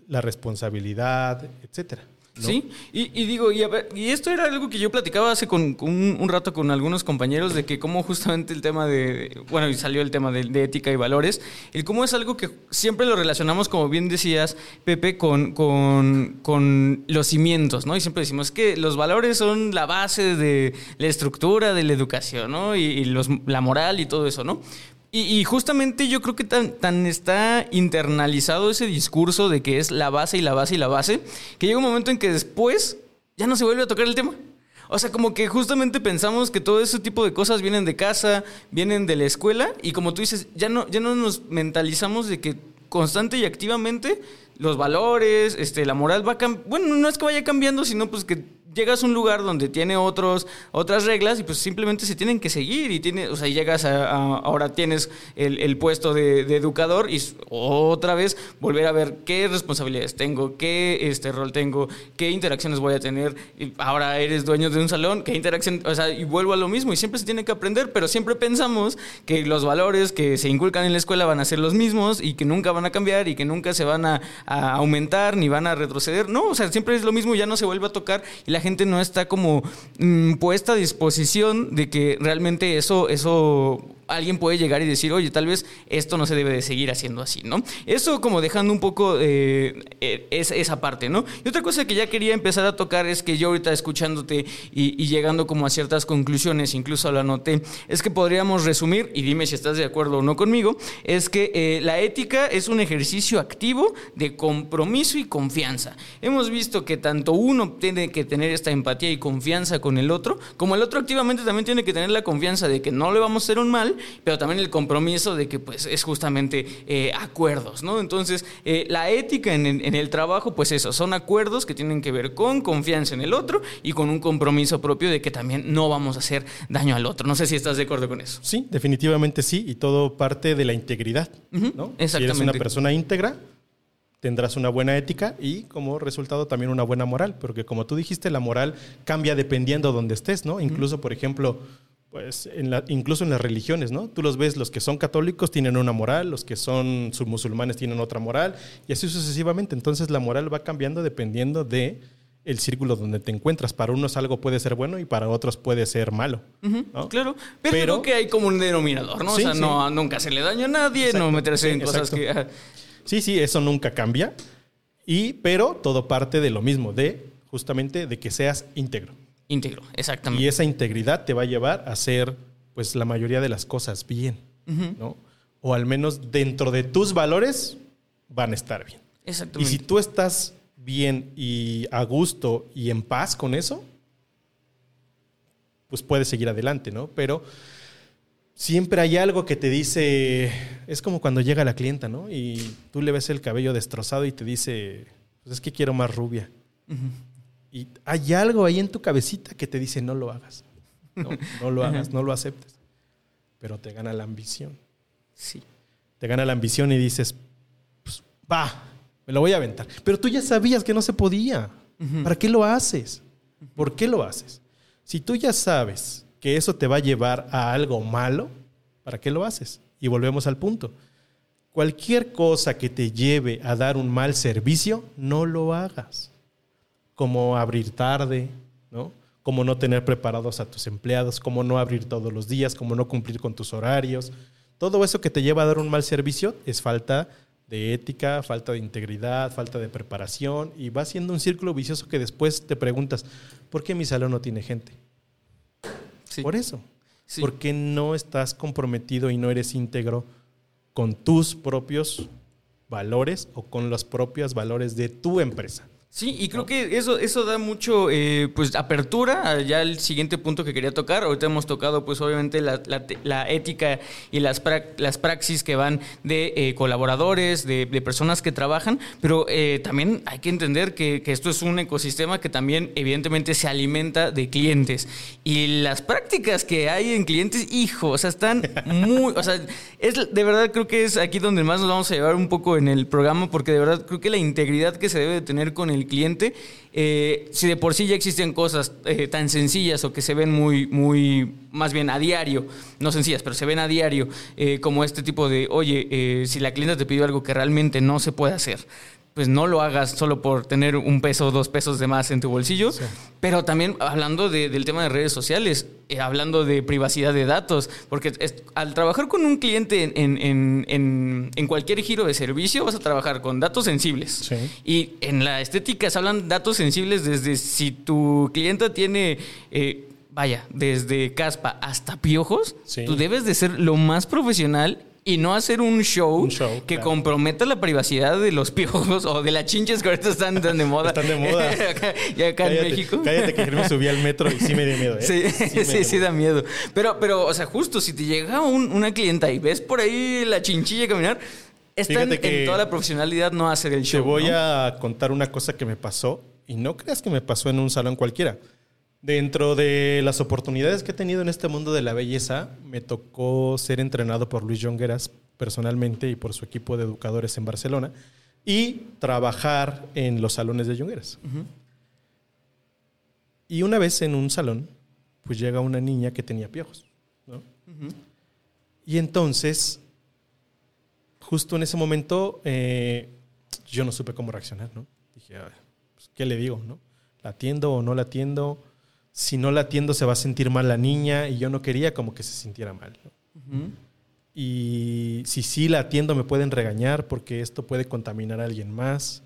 la responsabilidad, etcétera. Sí, y, digo, y, esto era algo que yo platicaba hace con, un, rato con algunos compañeros de que cómo justamente el tema de, bueno, y salió el tema de, de ética y valores, el cómo es algo que siempre lo relacionamos, como bien decías, Pepe, con, con, con los cimientos, ¿no? Y siempre decimos que los valores son la base de la estructura de la educación, ¿no? Y, y los, la moral y todo eso, ¿no? Y, y justamente yo creo que tan, tan está internalizado ese discurso de que es la base y la base y la base, que llega un momento en que después ya no se vuelve a tocar el tema. O sea, como que justamente pensamos que todo ese tipo de cosas vienen de casa, vienen de la escuela, y como tú dices, ya no, ya no nos mentalizamos de que constante y activamente los valores, este, la moral va cambiando. Bueno, no es que vaya cambiando, sino pues que llegas a un lugar donde tiene otros, otras reglas y pues simplemente se tienen que seguir y tiene, o sea, llegas a, ahora tienes el, el puesto de, educador y otra vez volver a ver qué responsabilidades tengo, qué este rol tengo, qué interacciones voy a tener. Ahora eres dueño de un salón, qué interacción, o sea, y vuelvo a lo mismo y siempre se tiene que aprender, pero siempre pensamos que los valores que se inculcan en la escuela van a ser los mismos y que nunca van a cambiar y que nunca se van a, aumentar ni van a retroceder. No, o sea, siempre es lo mismo ya no se vuelve a tocar y la gente no está como mm, puesta a disposición de que realmente eso, eso alguien puede llegar y decir, oye, tal vez esto no se debe de seguir haciendo así, ¿no? Eso como dejando un poco eh, eh, es, esa parte, ¿no? Y otra cosa que ya quería empezar a tocar es que yo ahorita escuchándote y, llegando como a ciertas conclusiones, incluso lo anoté, es que podríamos resumir, y dime si estás de acuerdo o no conmigo, es que eh, la ética es un ejercicio activo de compromiso y confianza. Hemos visto que tanto uno tiene que tener esta empatía y confianza con el otro, como el otro activamente también tiene que tener la confianza de que no le vamos a hacer un mal, pero también el compromiso de que pues es justamente eh, acuerdos, ¿no? Entonces, eh, la ética en, el- en el trabajo, pues eso, son acuerdos que tienen que ver con confianza en el otro y con un compromiso propio de que también no vamos a hacer daño al otro. No sé si estás de acuerdo con eso. Sí, definitivamente sí, y todo parte de la integridad. ¿no? Si eres una persona íntegra, tendrás una buena ética y como resultado también una buena moral, porque como tú dijiste, la moral cambia dependiendo donde estés, ¿no? Incluso, por ejemplo, pues en la- incluso en las religiones, ¿no? Tú los ves, los que son católicos tienen una moral, los que son musulmanes tienen otra moral, y así sucesivamente. Entonces la moral va cambiando dependiendo de el círculo donde te encuentras. Para unos algo puede ser bueno y para otros puede ser malo. ¿no? Claro, pero, Pero- creo que hay como un denominador, ¿no? Sí, o sea, sí. no, nunca hacerle daño a nadie, no meterse en cosas exacto. que... ah, Sí, sí, eso nunca cambia. Y, pero todo parte de lo mismo, de justamente de que seas íntegro. Íntegro, exactamente. Y esa integridad te va a llevar a hacer pues la mayoría de las cosas bien, ¿no? O al menos dentro de tus valores van a estar bien. Y Exactamente. si tú estás bien y a gusto y en paz con eso, pues puedes seguir adelante, ¿no? Pero siempre hay algo que te dice, es como cuando llega la clienta, ¿no? Y tú le ves el cabello destrozado y te dice, pues es que quiero más rubia. Y hay algo ahí en tu cabecita que te dice, no lo hagas, no, no lo hagas, no lo aceptes. Pero te gana la ambición. Sí. Te gana la ambición y dices, pues, va, me lo voy a aventar. Pero tú ya sabías que no se podía. ¿Para qué lo haces? ¿Por qué lo haces? Si tú ya sabes que eso te va a llevar a algo malo, ¿para qué lo haces? Y volvemos al punto. Cualquier cosa que te lleve a dar un mal servicio, no lo hagas. Como abrir tarde, ¿no? Como no tener preparados a tus empleados, como no abrir todos los días, como no cumplir con tus horarios. Todo eso que te lleva a dar un mal servicio es falta de ética, falta de integridad, falta de preparación y va siendo un círculo vicioso que después te preguntas, ¿por qué mi salón no tiene gente? Sí. Por eso. Sí. Porque no estás comprometido y no eres íntegro con tus propios valores o con los propios valores de tu empresa. Sí, y creo que eso, eso da mucho, eh, pues, apertura a ya el siguiente punto que quería tocar. Ahorita hemos tocado, pues, obviamente, la, la la ética y las, prac- las praxis que van de eh, colaboradores, de, de personas que trabajan, pero eh, también hay que entender que, que esto es un ecosistema que también, evidentemente, se alimenta de clientes. Y las prácticas que hay en clientes, hijo, o sea, están muy, o sea, es de verdad creo que es aquí donde más nos vamos a llevar un poco en el programa, porque de verdad creo que la integridad que se debe de tener con el cliente, eh, si de por sí ya existen cosas eh, tan sencillas o que se ven muy, muy, más bien a diario, no sencillas, pero se ven a diario, eh, como este tipo de, oye, si la clienta te pidió algo que realmente no se puede hacer, pues no lo hagas solo por tener un peso o dos pesos de más en tu bolsillo. Pero también hablando del tema de redes sociales, eh, hablando de privacidad de datos, porque al trabajar con un cliente en, cualquier giro de servicio vas a trabajar con datos sensibles. Y en la estética se hablan datos sensibles desde si tu clienta tiene... Eh, vaya, desde caspa hasta piojos, tú debes de ser lo más profesional y no hacer un show, que comprometa la privacidad de los piojos o de las chinches que ahorita están tan de moda. Están de moda. y acá en México. Cállate que me subí al metro y sí me dio miedo. ¿eh? Sí, sí, sí, da miedo. Pero, pero, o sea, justo si te llega una clienta y ves por ahí la chinchilla caminar, está en, toda la profesionalidad no hacer el show. Te voy a contar una cosa que me pasó y no creas que me pasó en un salón cualquiera. Dentro de las oportunidades que he tenido en este mundo de la belleza, me tocó ser entrenado por Luis Jongueras personalmente y por su equipo de educadores en Barcelona y trabajar en los salones de Jongueras. Y una vez en un salón, pues llega una niña que tenía piojos. Y entonces, justo en ese momento, eh, yo no supe cómo reaccionar. ¿no? Dije, pues, ¿qué le digo? ¿no? ¿La atiendo o no la atiendo? Si no la atiendo se va a sentir mal la niña y yo no quería como que se sintiera mal. Y si sí la atiendo me pueden regañar porque esto puede contaminar a alguien más.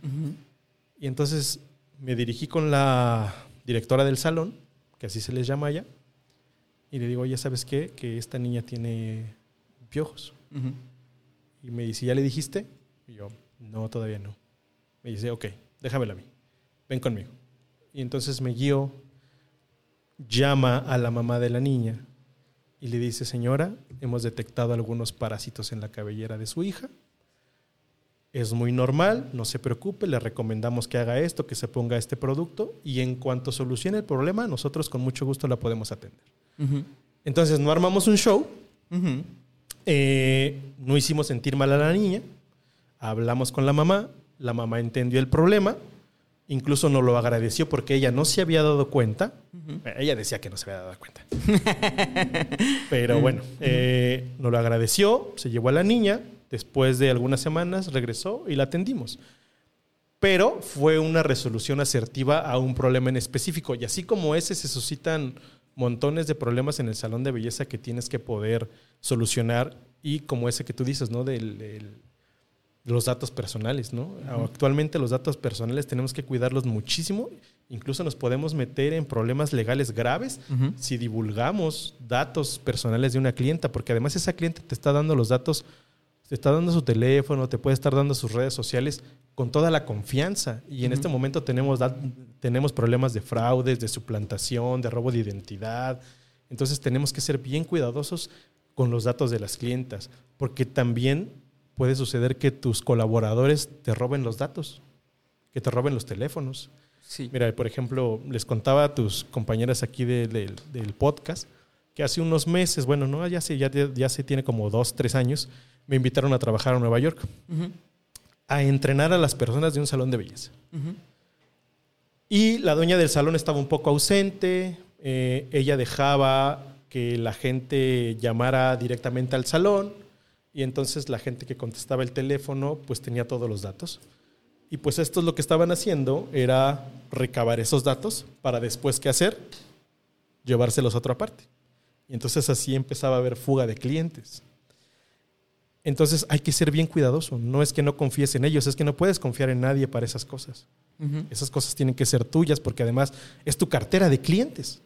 Y entonces me dirigí con la directora del salón, que así se les llama allá, y le digo, ya sabes qué, que esta niña tiene piojos. Y me dice, ¿ya le dijiste? Y yo, no, todavía no. Me dice, ok, déjamela a mí, ven conmigo. Y entonces me guío llama a la mamá de la niña y le dice, señora, hemos detectado algunos parásitos en la cabellera de su hija. Es muy normal, no se preocupe, le recomendamos que haga esto, que se ponga este producto y en cuanto solucione el problema, nosotros con mucho gusto la podemos atender. Entonces no armamos un show, eh, no hicimos sentir mal a la niña, hablamos con la mamá, la mamá entendió el problema, Incluso nos lo agradeció porque ella no se había dado cuenta. Ella decía que no se había dado cuenta. Pero bueno, eh, nos lo agradeció, se llevó a la niña, después de algunas semanas regresó y la atendimos. Pero fue una resolución asertiva a un problema en específico. Y así como ese, se suscitan montones de problemas en el salón de belleza que tienes que poder solucionar. Y como ese que tú dices, ¿no? del los datos personales, ¿no? Actualmente los datos personales tenemos que cuidarlos muchísimo, incluso nos podemos meter en problemas legales graves si divulgamos datos personales de una clienta, porque además esa cliente te está dando los datos, te está dando su teléfono, te puede estar dando sus redes sociales con toda la confianza. Y en este momento tenemos, tenemos problemas de fraudes, de suplantación, de robo de identidad, entonces tenemos que ser bien cuidadosos con los datos de las clientas, porque también puede suceder que tus colaboradores te roben los datos, que te roben los teléfonos. Sí. Mira, por ejemplo, les contaba a tus compañeras aquí del podcast que hace unos meses, bueno, no, ya se, ya, ya se tiene como dos, tres años, me invitaron a trabajar a Nueva York a entrenar a las personas de un salón de belleza. Y la dueña del salón estaba un poco ausente, eh, ella dejaba que la gente llamara directamente al salón y entonces la gente que contestaba el teléfono pues tenía todos los datos. Y pues esto es lo que estaban haciendo, era recabar esos datos para después qué hacer, llevárselos a otra parte. Y entonces así empezaba a haber fuga de clientes. Entonces hay que ser bien cuidadoso. No es que no confíes en ellos, es que no puedes confiar en nadie para esas cosas. Esas cosas tienen que ser tuyas porque además es tu cartera de clientes.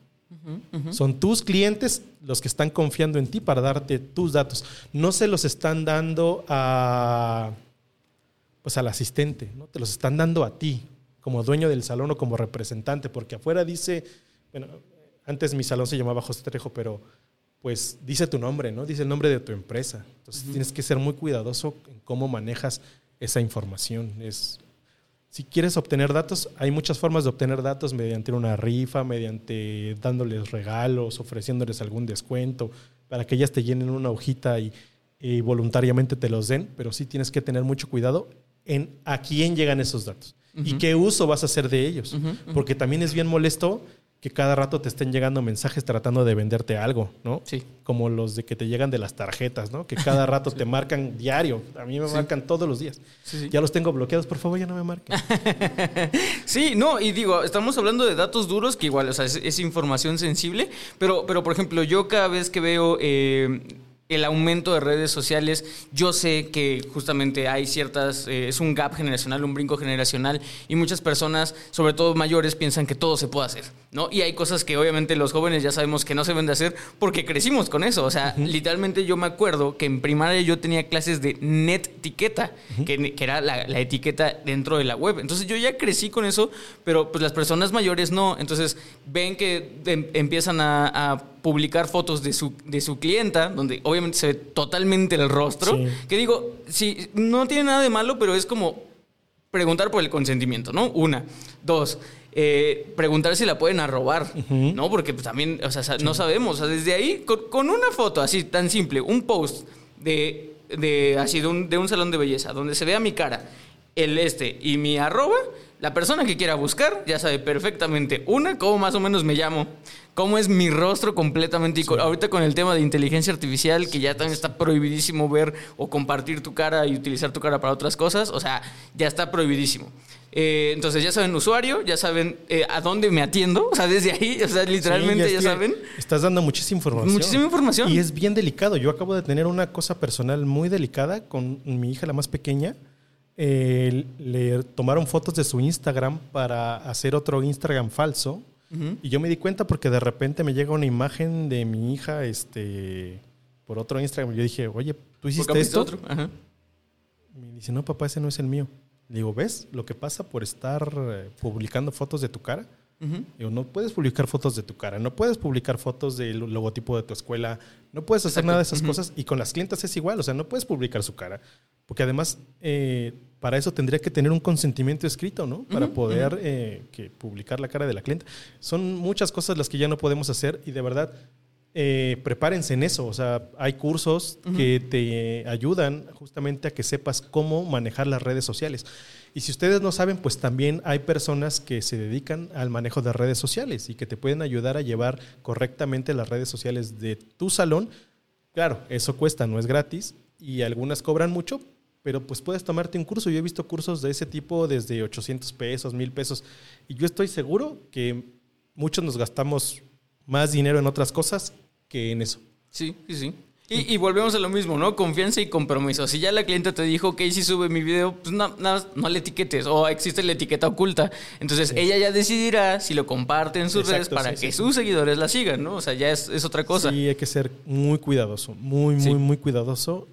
Son tus clientes los que están confiando en ti para darte tus datos. No se los están dando a, pues al asistente, ¿no? te los están dando a ti, como dueño del salón o como representante, porque afuera dice, bueno, antes mi salón se llamaba José Trejo, pero pues dice tu nombre, ¿no? Dice el nombre de tu empresa. Entonces tienes que ser muy cuidadoso en cómo manejas esa información. Es, si quieres obtener datos, hay muchas formas de obtener datos mediante una rifa, mediante dándoles regalos, ofreciéndoles algún descuento, para que ellas te llenen una hojita y, voluntariamente te los den, pero sí tienes que tener mucho cuidado en a quién llegan esos datos y qué uso vas a hacer de ellos, porque también es bien molesto que cada rato te estén llegando mensajes tratando de venderte algo, ¿no? Sí. Como los de que te llegan de las tarjetas, ¿no? Que cada rato te marcan diario. A mí me marcan todos los días. Sí, sí. Ya los tengo bloqueados, por favor, ya no me marquen. Sí, no, y digo, estamos hablando de datos duros, que igual, o sea, es, es información sensible, pero, pero por ejemplo, yo cada vez que veo eh, el aumento de redes sociales, yo sé que justamente hay ciertas, eh, es un gap generacional, un brinco generacional, y muchas personas, sobre todo mayores, piensan que todo se puede hacer, ¿no? Y hay cosas que obviamente los jóvenes ya sabemos que no se deben de hacer porque crecimos con eso, o sea, literalmente yo me acuerdo que en primaria yo tenía clases de net etiqueta, que, que era la, la etiqueta dentro de la web, entonces yo ya crecí con eso, pero pues las personas mayores no, entonces ven que em- empiezan a, a publicar fotos de su, de su clienta, donde obviamente se ve totalmente el rostro, Sí. que digo, sí, no tiene nada de malo, pero es como preguntar por el consentimiento, ¿no? Una. Dos, eh, preguntar si la pueden arrobar, ¿no? Porque pues, también, o sea, no sabemos. O sea, desde ahí, con, con una foto así tan simple, un post de, de así de un, de un salón de belleza, donde se vea mi cara, el este y mi arroba, la persona que quiera buscar ya sabe perfectamente, una, cómo más o menos me llamo, cómo es mi rostro completamente. Y co- ahorita con el tema de inteligencia artificial, que ya también está prohibidísimo ver o compartir tu cara y utilizar tu cara para otras cosas, o sea, ya está prohibidísimo. Eh, entonces ya saben usuario, ya saben eh, a dónde me atiendo, o sea, desde ahí, o sea, literalmente Sí, ya que saben. Estás dando muchísima información. Muchísima información. Y es bien delicado. Yo acabo de tener una cosa personal muy delicada con mi hija, la más pequeña. Eh, le tomaron fotos de su Instagram para hacer otro Instagram falso. Y yo me di cuenta porque de repente me llega una imagen de mi hija este, por otro Instagram. Yo dije, oye, ¿tú ¿Por hiciste esto? otro? Ajá. Me dice, no, papá, ese no es el mío. Le digo, ¿ves lo que pasa por estar eh, publicando fotos de tu cara? Digo, no puedes publicar fotos de tu cara, no puedes publicar fotos del logotipo de tu escuela, no puedes hacer Exacto. nada de esas cosas. Y con las clientas es igual, o sea, no puedes publicar su cara. Porque además, eh, para eso tendría que tener un consentimiento escrito, ¿no? Para poder eh, que publicar la cara de la clienta. Son muchas cosas las que ya no podemos hacer y de verdad, eh, prepárense en eso. O sea, hay cursos que te ayudan justamente a que sepas cómo manejar las redes sociales. Y si ustedes no saben, pues también hay personas que se dedican al manejo de redes sociales y que te pueden ayudar a llevar correctamente las redes sociales de tu salón. Claro, eso cuesta, no es gratis y algunas cobran mucho, pero pues puedes tomarte un curso. Yo he visto cursos de ese tipo desde 800 pesos, 1000 pesos y yo estoy seguro que muchos nos gastamos más dinero en otras cosas que en eso. Sí, sí, sí. Y, y volvemos a lo mismo, ¿no? Confianza y compromiso. Si ya la cliente te dijo, ok, si sube mi video, pues no, nada más no le etiquetes o existe la etiqueta oculta. Entonces ella ya decidirá si lo comparte en sus Exacto, redes para sí, que sí, sus seguidores la sigan, ¿no? O sea, ya es, es otra cosa. Sí, hay que ser muy cuidadoso, muy, muy, muy cuidadoso.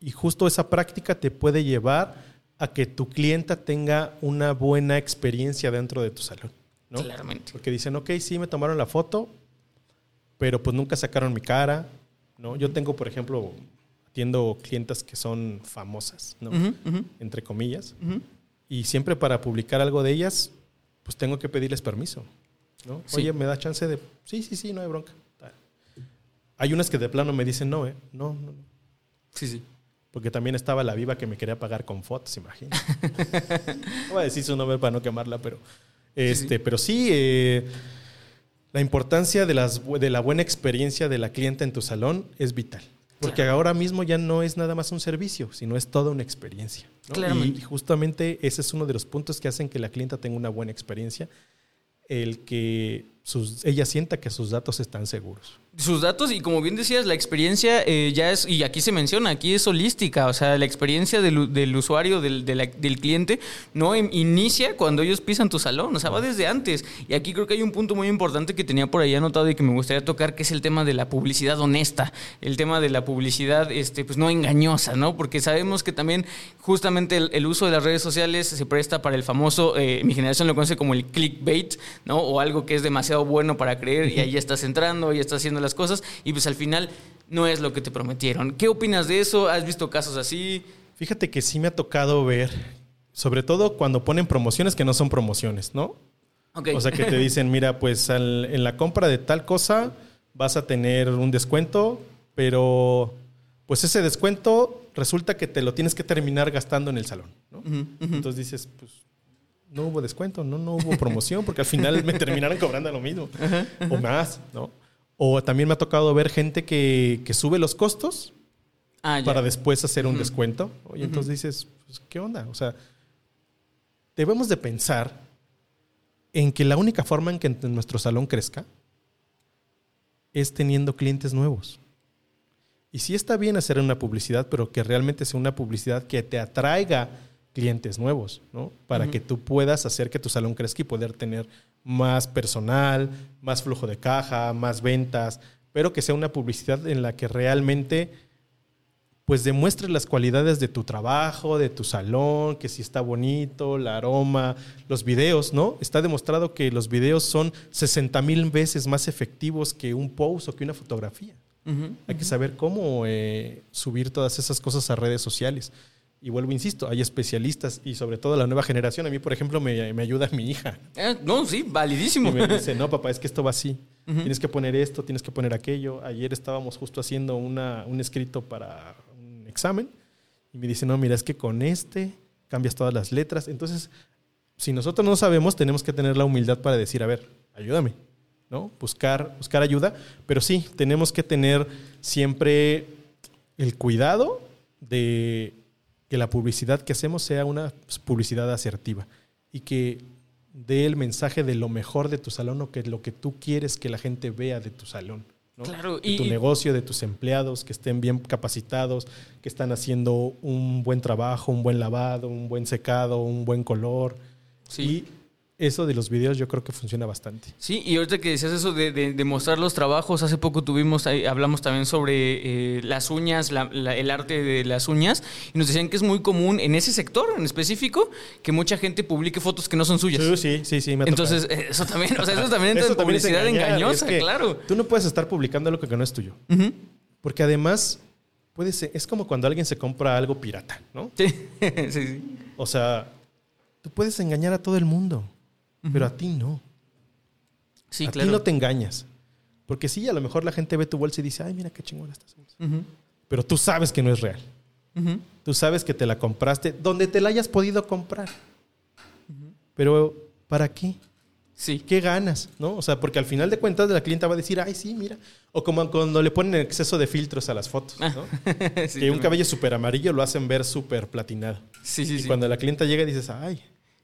Y justo esa práctica te puede llevar a que tu clienta tenga una buena experiencia dentro de tu salón. ¿no? Claramente. Porque dicen, ok, sí, me tomaron la foto, pero pues nunca sacaron mi cara. ¿No? Yo tengo, por ejemplo, atiendo clientas que son famosas, entre comillas. Y siempre para publicar algo de ellas, pues tengo que pedirles permiso. ¿no? Sí. Oye, ¿me da chance de...? Sí, sí, sí, no hay bronca. Tal. Hay unas que de plano me dicen no, ¿eh? No, no. Sí, sí. Porque también estaba la viva que me quería pagar con fotos, imagínate. no voy a decir su nombre para no quemarla, pero... Este, Pero sí, eh, la importancia de, las, bu- de la buena experiencia de la clienta en tu salón es vital. Porque Claro. ahora mismo ya no es nada más un servicio, sino es toda una experiencia. ¿no? Claramente. Y justamente ese es uno de los puntos que hacen que la clienta tenga una buena experiencia, el que sus, ella sienta que sus datos están seguros. Sus datos y como bien decías, la experiencia eh, ya es, y aquí se menciona, aquí es holística, o sea, la experiencia del, usuario, del, de la- del cliente, no inicia cuando ellos pisan tu salón, o sea, va desde antes. Y aquí creo que hay un punto muy importante que tenía por ahí anotado y que me gustaría tocar, que es el tema de la publicidad honesta, el tema de la publicidad, este, pues no engañosa, ¿no? Porque sabemos que también justamente el, el uso de las redes sociales se presta para el famoso, eh, mi generación lo conoce como el clickbait, ¿no? O algo que es demasiado bueno para creer y ahí estás entrando, ya estás haciendo las cosas y pues al final no es lo que te prometieron. ¿Qué opinas de eso? ¿Has visto casos así? Fíjate que sí me ha tocado ver, sobre todo cuando ponen promociones que no son promociones, ¿no? O sea, que te dicen, mira, pues al- en la compra de tal cosa vas a tener un descuento, pero pues ese descuento resulta que te lo tienes que terminar gastando en el salón, ¿no? Entonces dices, pues no hubo descuento, no, no hubo promoción, porque al final me terminaron cobrando lo mismo. O más, ¿no? O también me ha tocado ver gente que, que sube los costos Ah, ya. para después hacer un descuento. Y entonces dices, pues, ¿qué onda? O sea, debemos de pensar en que la única forma en que nuestro salón crezca es teniendo clientes nuevos. Y sí está bien hacer una publicidad, pero que realmente sea una publicidad que te atraiga clientes nuevos, ¿no? Para que tú puedas hacer que tu salón crezca y poder tener más personal, más flujo de caja, más ventas, pero que sea una publicidad en la que realmente pues demuestres las cualidades de tu trabajo, de tu salón, que si está bonito, el aroma, los videos, ¿no? Está demostrado que los videos son 60 mil veces más efectivos que un post o que una fotografía. Hay que saber cómo eh, subir todas esas cosas a redes sociales. Y vuelvo, insisto, hay especialistas y sobre todo la nueva generación. A mí, por ejemplo, me, me ayuda mi hija. Eh, no, sí, validísimo. Y me dice, no, papá, es que esto va así. Tienes que poner esto, tienes que poner aquello. Ayer estábamos justo haciendo una, un escrito para un examen y me dice, no, mira, es que con este cambias todas las letras. Entonces, si nosotros no sabemos, tenemos que tener la humildad para decir, a ver, ayúdame, ¿no? Buscar, buscar ayuda. Pero sí, tenemos que tener siempre el cuidado de que la publicidad que hacemos sea una publicidad asertiva y que dé el mensaje de lo mejor de tu salón o que lo que tú quieres que la gente vea de tu salón. ¿no? Claro, de y- tu negocio, de tus empleados, que estén bien capacitados, que están haciendo un buen trabajo, un buen lavado, un buen secado, un buen color. Sí. Y eso de los videos yo creo que funciona bastante. Sí, y ahorita que decías eso de, de- de mostrar los trabajos, hace poco tuvimos, hablamos también sobre eh, las uñas, la- la- el arte de las uñas, y nos decían que es muy común en ese sector en específico que mucha gente publique fotos que no son suyas. Sí, sí, sí, sí. me ha Entonces, eh, eso también, o sea, eso también entra Eso en también publicidad engañar, engañosa, es que claro. Tú no puedes estar publicando algo que no es tuyo. Porque además, puede ser, es como cuando alguien se compra algo pirata, ¿no? Sí, sí, sí. O sea, tú puedes engañar a todo el mundo, pero a ti no. Sí, a claro. ti no te engañas. Porque sí, a lo mejor la gente ve tu bolsa y dice, ay, mira qué chingona estás. Ujú, Pero tú sabes que no es real. Tú sabes que te la compraste donde te la hayas podido comprar. Pero, ¿para qué? Sí. ¿Qué ganas? ¿No? O sea, porque al final de cuentas la clienta va a decir, ay, sí, mira. O como cuando le ponen exceso de filtros a las fotos, ¿no? Sí, que un cabello súper amarillo lo hacen ver súper platinado. Sí, sí, y sí. cuando la clienta llega dices, ay,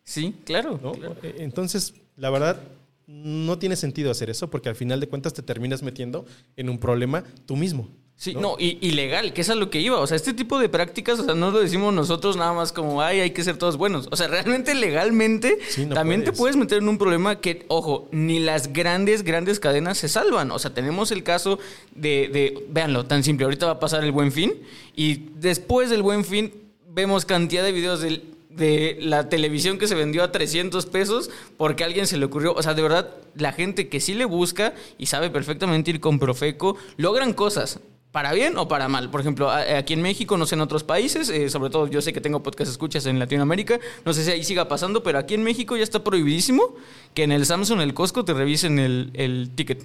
Sí, claro. ¿no? claro. Eh, Entonces, la verdad, no tiene sentido hacer eso porque al final de cuentas te terminas metiendo en un problema tú mismo. Sí, no, y, y legal, que es a lo que iba. O sea, este tipo de prácticas, o sea, no lo decimos nosotros nada más como, ay, hay que ser todos buenos. O sea, realmente legalmente Sí, no también te puedes. puedes meter en un problema que, ojo, ni las grandes, grandes cadenas se salvan. O sea, tenemos el caso de, de véanlo, tan simple, ahorita va a pasar el buen fin y después del buen fin vemos cantidad de videos del de la televisión que se vendió a 300 pesos porque a alguien se le ocurrió. O sea, de verdad, la gente que sí le busca y sabe perfectamente ir con Profeco, logran cosas. ¿Para bien o para mal? Por ejemplo, aquí en México, no sé en otros países, eh, sobre todo yo sé que tengo podcast escuchas en Latinoamérica, no sé si ahí siga pasando, pero aquí en México ya está prohibidísimo que en el Samsung, el Costco, te revisen el, el ticket.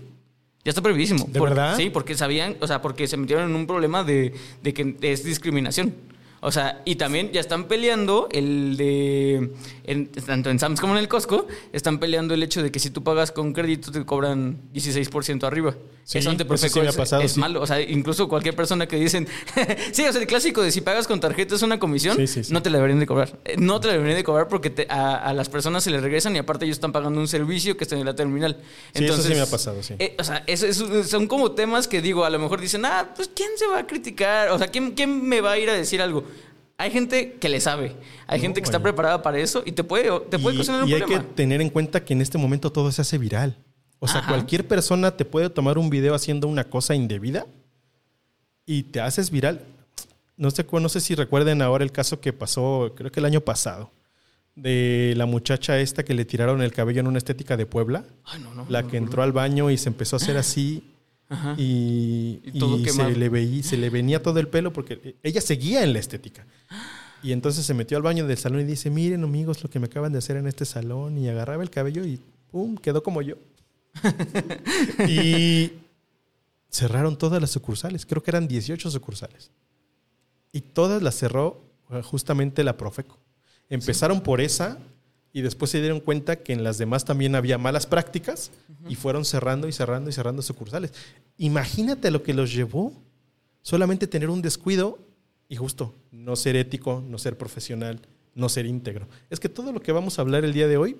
Ya está prohibidísimo. ¿De verdad? Sí, porque sabían, o sea, porque se metieron en un problema de, de que es discriminación. O sea, y también ya están peleando el de. en- tanto en Sam's como en el Costco, están peleando el hecho de que si tú pagas con crédito te cobran 16% arriba. Sí, eso ante sí me ha pasado, es sí. malo. O sea, incluso cualquier persona que dicen. sí, o sea, el clásico de si pagas con tarjeta es una comisión, Sí, sí, sí. no te la deberían de cobrar. Eh, No te la deberían de cobrar porque te- a, a las personas se les regresan y aparte ellos están pagando un servicio que está en la terminal. Sí, eso sí me ha pasado, sí. eh, o sea, eso- eso- son como temas que digo, a lo mejor dicen, ah, pues ¿quién se va a criticar? O sea, ¿quién, quién me va a ir a decir algo? Hay gente que le sabe, hay No, gente que está preparada para eso y te puede, te puede y, ocasionar un y hay que tener en cuenta que en este momento todo se hace viral. O sea, Ajá. cualquier persona te puede tomar un video haciendo una cosa indebida y te haces viral. No sé, no sé si recuerden ahora el caso que pasó, creo que el año pasado, de la muchacha esta que le tiraron el cabello en una estética de Puebla, Ay, no, no, la no, que entró al baño y se empezó a hacer así Ajá. y, Y todo y quemado. se, le veía, se le venía todo el pelo porque ella seguía en la estética. Y entonces se metió al baño del salón y dice, miren amigos lo que me acaban de hacer en este salón. Y agarraba el cabello y ¡pum! quedó como yo. y cerraron todas las sucursales. Creo que eran 18 sucursales. Y todas las cerró eh, justamente la Profeco. Empezaron por esa y después se dieron cuenta que en las demás también había malas prácticas y fueron cerrando y cerrando y cerrando sucursales. Imagínate lo que los llevó solamente tener un descuido y justo no ser ético, no ser profesional, no ser íntegro. Es que todo lo que vamos a hablar el día de hoy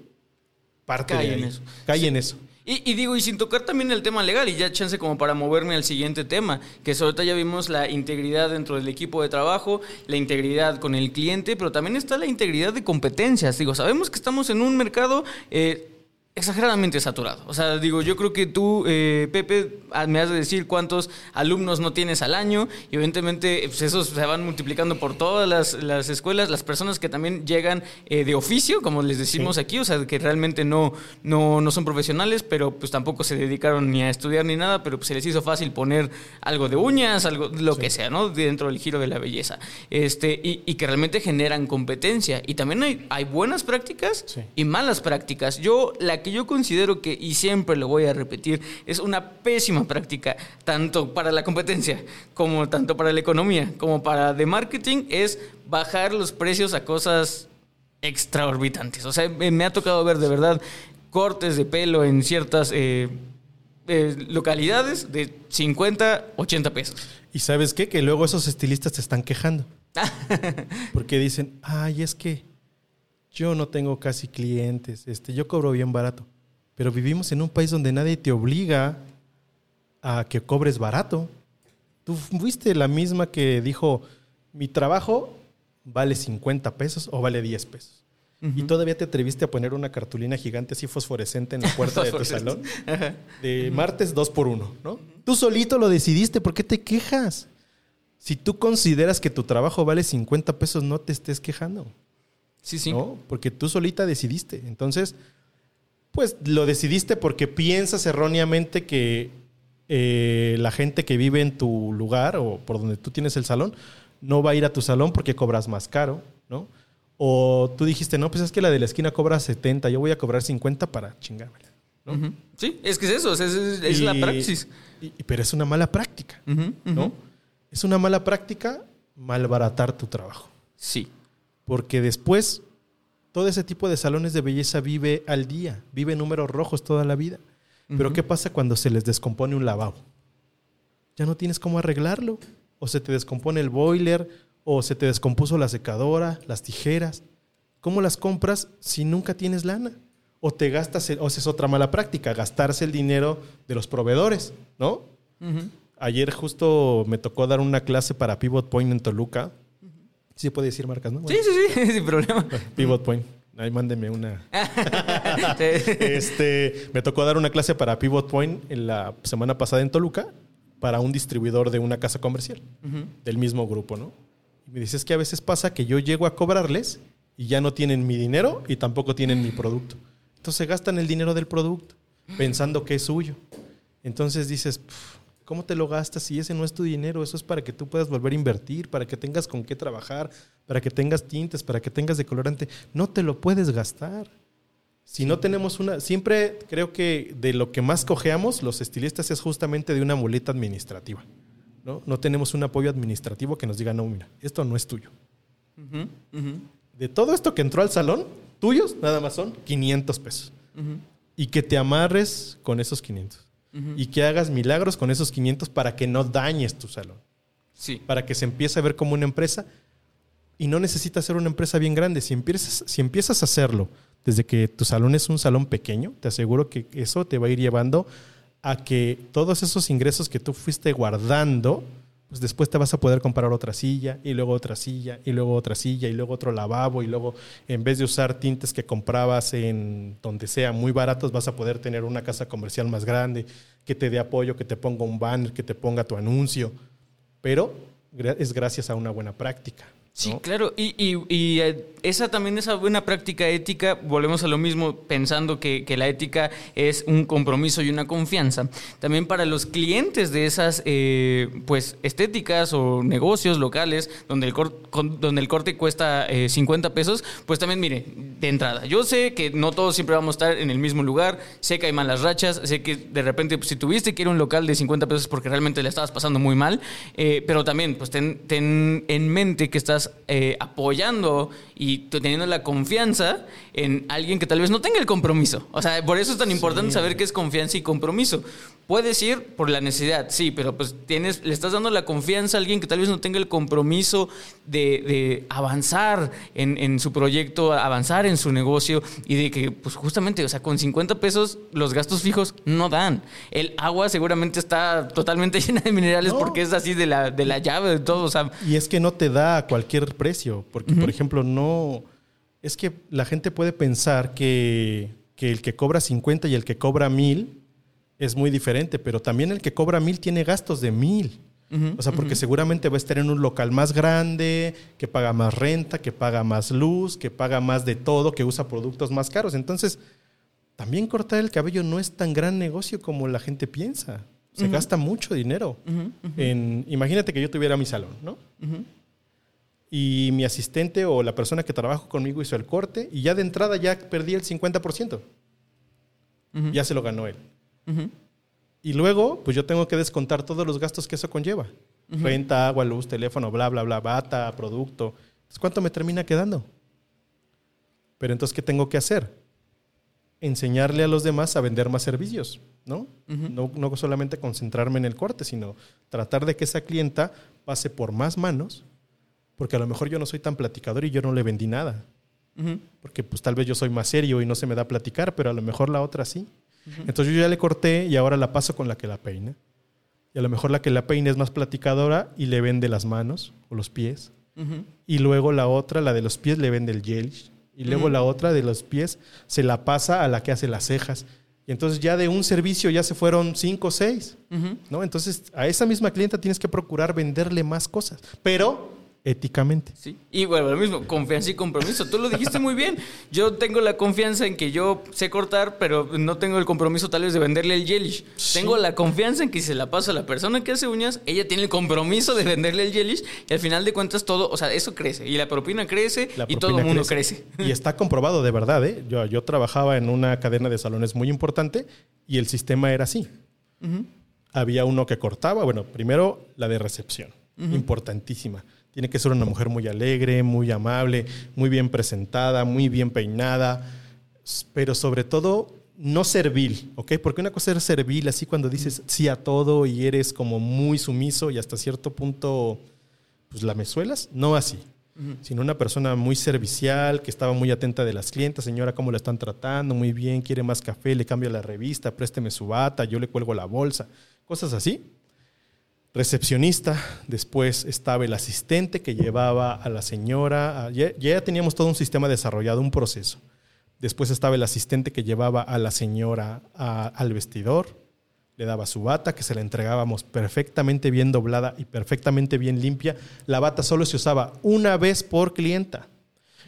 parte Cae de en eso. Cae Sí. en eso. Y, y digo, y sin tocar también el tema legal, y ya chance como para moverme al siguiente tema, que sobre todo ya vimos la integridad dentro del equipo de trabajo, la integridad con el cliente, pero también está la integridad de competencias. Digo, sabemos que estamos en un mercado eh, exageradamente saturado. O sea, digo, yo creo que tú, eh, Pepe, ah, me has de decir cuántos alumnos no tienes al año, y evidentemente pues, esos se van multiplicando por todas las, las escuelas, las personas que también llegan eh, de oficio, como les decimos Sí. aquí, o sea, que realmente no, no, no son profesionales, pero pues tampoco se dedicaron ni a estudiar ni nada, pero pues se les hizo fácil poner algo de uñas, algo, lo que sea, ¿no? Dentro del giro de la belleza. Este, y, y que realmente generan competencia. Y también hay, hay buenas prácticas Sí. y malas prácticas. Yo, la que yo considero que, y siempre lo voy a repetir, es una pésima práctica, tanto para la competencia, como tanto para la economía, como para de marketing, es bajar los precios a cosas extraorbitantes. O sea, me ha tocado ver de verdad cortes de pelo en ciertas eh, eh, localidades de 50, 80 pesos. ¿Y sabes qué? Que luego esos estilistas te están quejando. Porque dicen, ay, es que yo no tengo casi clientes, este, yo cobro bien barato. Pero vivimos en un país donde nadie te obliga a que cobres barato. Tú fuiste la misma que dijo, mi trabajo vale 50 pesos o vale 10 pesos. Y todavía te atreviste a poner una cartulina gigante así fosforescente en la puerta de tu salón. De martes 2 por 1 ¿no? Tú solito lo decidiste, ¿por qué te quejas? Si tú consideras que tu trabajo vale 50 pesos, no te estés quejando. Sí, sí. ¿no? Porque tú solita decidiste. Entonces, pues lo decidiste porque piensas erróneamente que eh, la gente que vive en tu lugar o por donde tú tienes el salón no va a ir a tu salón porque cobras más caro, ¿no? O tú dijiste, no, pues es que la de la esquina cobra 70, yo voy a cobrar 50 para chingármela. ¿no? Sí, es que es eso, es, es- es la praxis. y- pero es una mala práctica, ¿no? Es una mala práctica malbaratar tu trabajo. Sí. Porque después todo ese tipo de salones de belleza vive al día, vive en números rojos toda la vida. Pero. ¿qué pasa cuando se les descompone un lavabo? Ya no tienes cómo arreglarlo. O se te descompone el boiler, o se te descompuso la secadora, las tijeras. ¿Cómo las compras si nunca tienes lana? O te gastas, el- o esa es otra mala práctica, gastarse el dinero de los proveedores, ¿no? Ayer justo me tocó dar una clase para Pivot Point en Toluca. Sí puede decir marcas, ¿no? Sí, sí, sí, sin problema. Pivot Point. Ahí mándenme una. Este, me tocó dar una clase para Pivot Point en la semana pasada en Toluca para un distribuidor de una casa comercial del mismo grupo, ¿no? Y me dices que a veces pasa que yo llego a cobrarles y ya no tienen mi dinero y tampoco tienen mi producto. Entonces gastan el dinero del producto pensando que es suyo. Entonces dices, "Pf, ¿cómo te lo gastas si ese no es tu dinero? Eso es para que tú puedas volver a invertir, para que tengas con qué trabajar, para que tengas tintes, para que tengas decolorante. No te lo puedes gastar. Si no tenemos una, siempre creo que de lo que más cojeamos los estilistas es justamente de una muleta administrativa. ¿no? no tenemos un apoyo administrativo que nos diga, no, mira, esto no es tuyo. De todo esto que entró al salón, tuyos nada más son 500 pesos. Y que te amarres con esos 500. Y que hagas milagros con esos 500 para que no dañes tu salón. Sí. Para que se empiece a ver como una empresa. Y no necesitas ser una empresa bien grande. Si empiezas, si empiezas a hacerlo desde que tu salón es un salón pequeño, te aseguro que eso te va a ir llevando a que todos esos ingresos que tú fuiste guardando, pues después te vas a poder comprar otra silla y luego otra silla y luego otra silla y luego otro lavabo y luego en vez de usar tintes que comprabas en donde sea muy baratos, vas a poder tener una casa comercial más grande que te dé apoyo, que te ponga un banner, que te ponga tu anuncio. Pero es gracias a una buena práctica. Sí, ¿no? claro. Y, y- y, eh, esa también, esa buena práctica ética, volvemos a lo mismo, pensando que, que la ética es un compromiso y una confianza. También para los clientes de esas eh, pues estéticas o negocios locales donde el, cor- con- donde el corte cuesta eh, 50 pesos, pues también mire, de entrada, yo sé que no todos siempre vamos a estar en el mismo lugar, sé que hay malas rachas, sé que de repente pues, si tuviste que ir a un local de 50 pesos porque realmente le estabas pasando muy mal, eh, pero también pues ten, ten en mente que estás estás eh, apoyando y teniendo la confianza en alguien que tal vez no tenga el compromiso. O sea, por eso es tan importante saber qué es confianza y compromiso. Puedes ir por la necesidad, sí, pero pues tienes, le estás dando la confianza a alguien que tal vez no tenga el compromiso de, de avanzar en, en, su proyecto, avanzar en su negocio y de que, pues justamente, o sea, con 50 pesos los gastos fijos no dan. El agua seguramente está totalmente llena de minerales porque es así de la, de la llave, de todo. O sea, y es que no te da cualquier precio, porque, por ejemplo, no... Es que la gente puede pensar que, que el que cobra 50 y el que cobra 1000 es muy diferente, pero también el que cobra mil tiene gastos de mil. o sea, porque seguramente va a estar en un local más grande, que paga más renta, que paga más luz, que paga más de todo, que usa productos más caros. Entonces, también cortar el cabello no es tan gran negocio como la gente piensa. Se gasta mucho dinero. En, imagínate que yo tuviera mi salón, ¿no? Y mi asistente o la persona que trabaja conmigo hizo el corte y ya de entrada ya perdí el 50%. Ya se lo ganó él. Y luego, pues yo tengo que descontar todos los gastos que eso conlleva. Renta, agua, luz, teléfono, bla, bla, bla, bata, producto. Entonces, ¿cuánto me termina quedando? Pero entonces, ¿qué tengo que hacer? Enseñarle a los demás a vender más servicios, ¿no? no, no solamente concentrarme en el corte, sino tratar de que esa clienta pase por más manos, porque a lo mejor yo no soy tan platicador y yo no le vendí nada. Porque pues tal vez yo soy más serio y no se me da platicar, pero a lo mejor la otra sí. Entonces yo ya le corté y ahora la paso con la que la peina. Y a lo mejor la que la peina es más platicadora y le vende las manos o los pies. Y luego la otra, la de los pies, le vende el gelish. Y luego la otra de los pies se la pasa a la que hace las cejas. Y entonces ya de un servicio ya se fueron cinco o seis. ¿no? Entonces a esa misma clienta tienes que procurar venderle más cosas. Pero éticamente. Sí. Y bueno, lo mismo, confianza y compromiso. Tú lo dijiste muy bien. Yo tengo la confianza en que yo sé cortar, pero no tengo el compromiso tal vez de venderle el gelish. Tengo la confianza en que si se la paso a la persona que hace uñas, ella tiene el compromiso de venderle el gelish y al final de cuentas todo, o sea, eso crece y la propina crece y todo el mundo crece. Y está comprobado de verdad, ¿eh? Yo, yo trabajaba en una cadena de salones muy importante y el sistema era así. Había uno que cortaba, bueno, primero la de recepción, importantísima tiene que ser una mujer muy alegre, muy amable, muy bien presentada, muy bien peinada, pero sobre todo no servil, ¿ok? Porque una cosa es servil, así cuando dices sí a todo y eres como muy sumiso y hasta cierto punto, pues la mesuelas, no así. Sino una persona muy servicial, que estaba muy atenta de las clientes, señora, cómo la están tratando, muy bien, quiere más café, le cambio la revista, présteme su bata, yo le cuelgo la bolsa, cosas así recepcionista, después estaba el asistente que llevaba a la señora, ya, teníamos todo un sistema desarrollado, un proceso. Después estaba el asistente que llevaba a la señora al vestidor, le daba su bata, que se la entregábamos perfectamente bien doblada y perfectamente bien limpia. La bata solo se usaba una vez por clienta.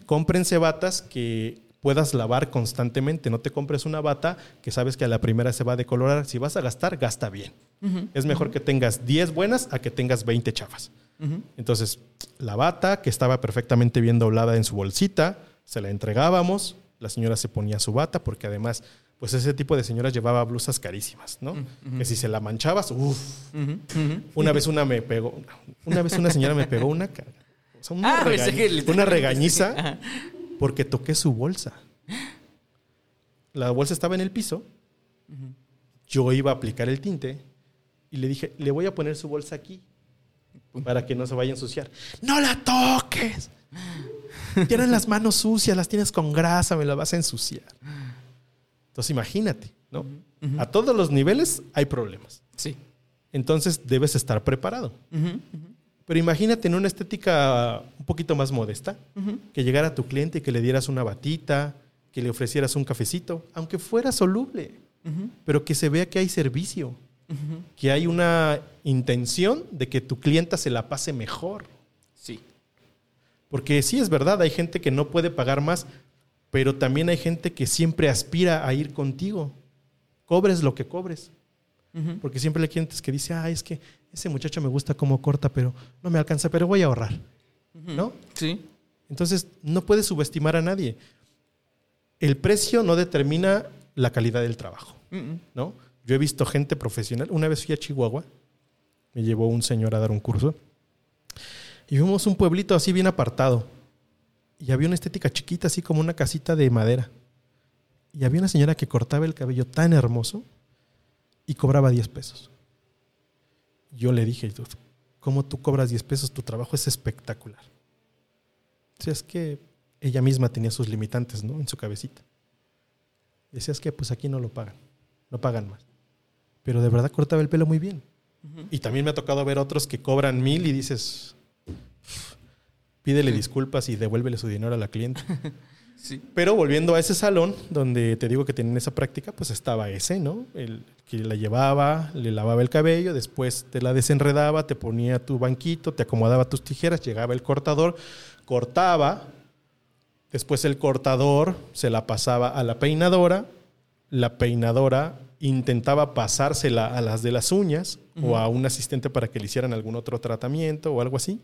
Cómprense batas que puedas lavar constantemente. No te compres una bata que sabes que a la primera se va a decolorar. Si vas a gastar, gasta bien. Es mejor que tengas 10 buenas a que tengas 20 chafas. Entonces, la bata que estaba perfectamente bien doblada en su bolsita, se la entregábamos. La señora se ponía su bata porque además, pues ese tipo de señoras llevaba blusas carísimas, ¿no? Que si se la manchabas, uff. Una vez una me pegó, una vez una señora me pegó una, una, ah, una regañiza porque toqué su bolsa. La bolsa estaba en el piso. Yo iba a aplicar el tinte y le dije, le voy a poner su bolsa aquí para que no se vaya a ensuciar. ¡No la toques! Tienes las manos sucias, las tienes con grasa, me las vas a ensuciar. Entonces imagínate, ¿no? A todos los niveles hay problemas. Sí. Entonces debes estar preparado. Pero imagínate en una estética un poquito más modesta, que llegara tu cliente y que le dieras una batita, que le ofrecieras un cafecito, aunque fuera soluble, pero que se vea que hay servicio, que hay una intención de que tu clienta se la pase mejor. Sí. Porque sí es verdad, hay gente que no puede pagar más, pero también hay gente que siempre aspira a ir contigo. Cobres lo que cobres. Porque siempre hay clientes que dicen, ah, es que ese muchacho me gusta cómo corta, pero no me alcanza, pero voy a ahorrar. ¿No? Sí. Entonces, no puedes subestimar a nadie. El precio no determina la calidad del trabajo. ¿No? Yo he visto gente profesional. Una vez fui a Chihuahua, me llevó un señor a dar un curso. Y vimos un pueblito así bien apartado. Y había una estética chiquita, así como una casita de madera. Y había una señora que cortaba el cabello tan hermoso y cobraba 10 pesos. Yo le dije, ¿cómo tú cobras 10 pesos? Tu trabajo es espectacular. O sea, es que ella misma tenía sus limitantes, ¿no? En su cabecita. Decía, es que pues aquí no lo pagan, no pagan más. Pero de verdad cortaba el pelo muy bien. Y también me ha tocado ver otros que cobran mil y dices, pídele disculpas y devuélvele su dinero a la cliente. Sí. Pero volviendo a ese salón donde te digo que tienen esa práctica, pues estaba ese, ¿no? El que la llevaba, le lavaba el cabello, después te la desenredaba, te ponía tu banquito, te acomodaba tus tijeras, llegaba el cortador, cortaba, después el cortador se la pasaba a la peinadora, la peinadora intentaba pasársela a las de las uñas o a un asistente para que le hicieran algún otro tratamiento o algo así.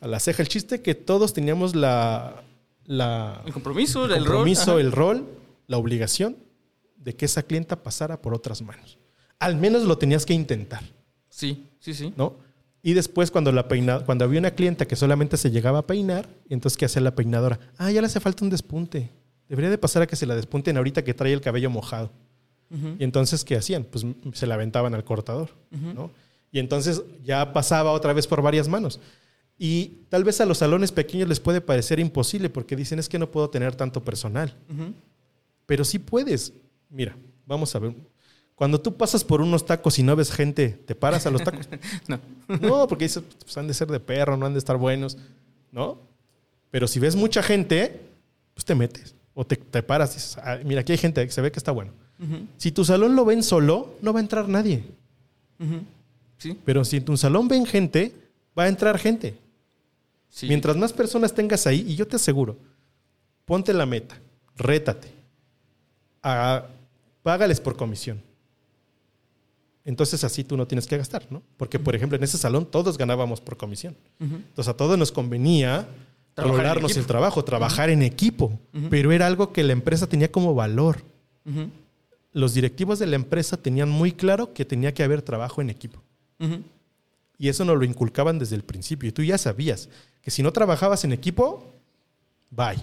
A la ceja. El chiste que todos teníamos la, la El compromiso, el el, compromiso, rol. el rol, la obligación de que esa clienta pasara por otras manos. Al menos lo tenías que intentar, Sí, sí, sí. ¿no? Y después cuando la peina, cuando había una clienta que solamente se llegaba a peinar, entonces ¿qué hacía la peinadora? Ah, ya le hace falta un despunte. Debería de pasar a que se la despunten ahorita que trae el cabello mojado. Y entonces, ¿qué hacían? Pues se la aventaban al cortador, ¿no? Y entonces ya pasaba otra vez por varias manos. Y tal vez a los salones pequeños les puede parecer imposible porque dicen es que no puedo tener tanto personal. Pero sí puedes. Mira, vamos a ver. Cuando tú pasas por unos tacos y no ves gente, ¿te paras a los tacos? No. No, porque dices, pues han de ser de perro, no han de estar buenos, ¿no? Pero si ves mucha gente, pues te metes. O te, te paras y dices, "Ah, mira, aquí hay gente, se ve que está bueno. Si tu salón lo ven solo, no va a entrar nadie. Sí, Pero si en tu salón ven gente, va a entrar gente. Sí. Mientras más personas tengas ahí, y yo te aseguro, ponte la meta, rétate, Ah, págales por comisión. Entonces así tú no tienes que gastar, ¿no? Porque, por ejemplo, en ese salón todos ganábamos por comisión. Entonces a todos nos convenía equipo. el trabajo, trabajar en equipo, pero era algo que la empresa tenía como valor. Los directivos de la empresa tenían muy claro que tenía que haber trabajo en equipo. Y eso nos lo inculcaban desde el principio. Y tú ya sabías que si no trabajabas en equipo, bye.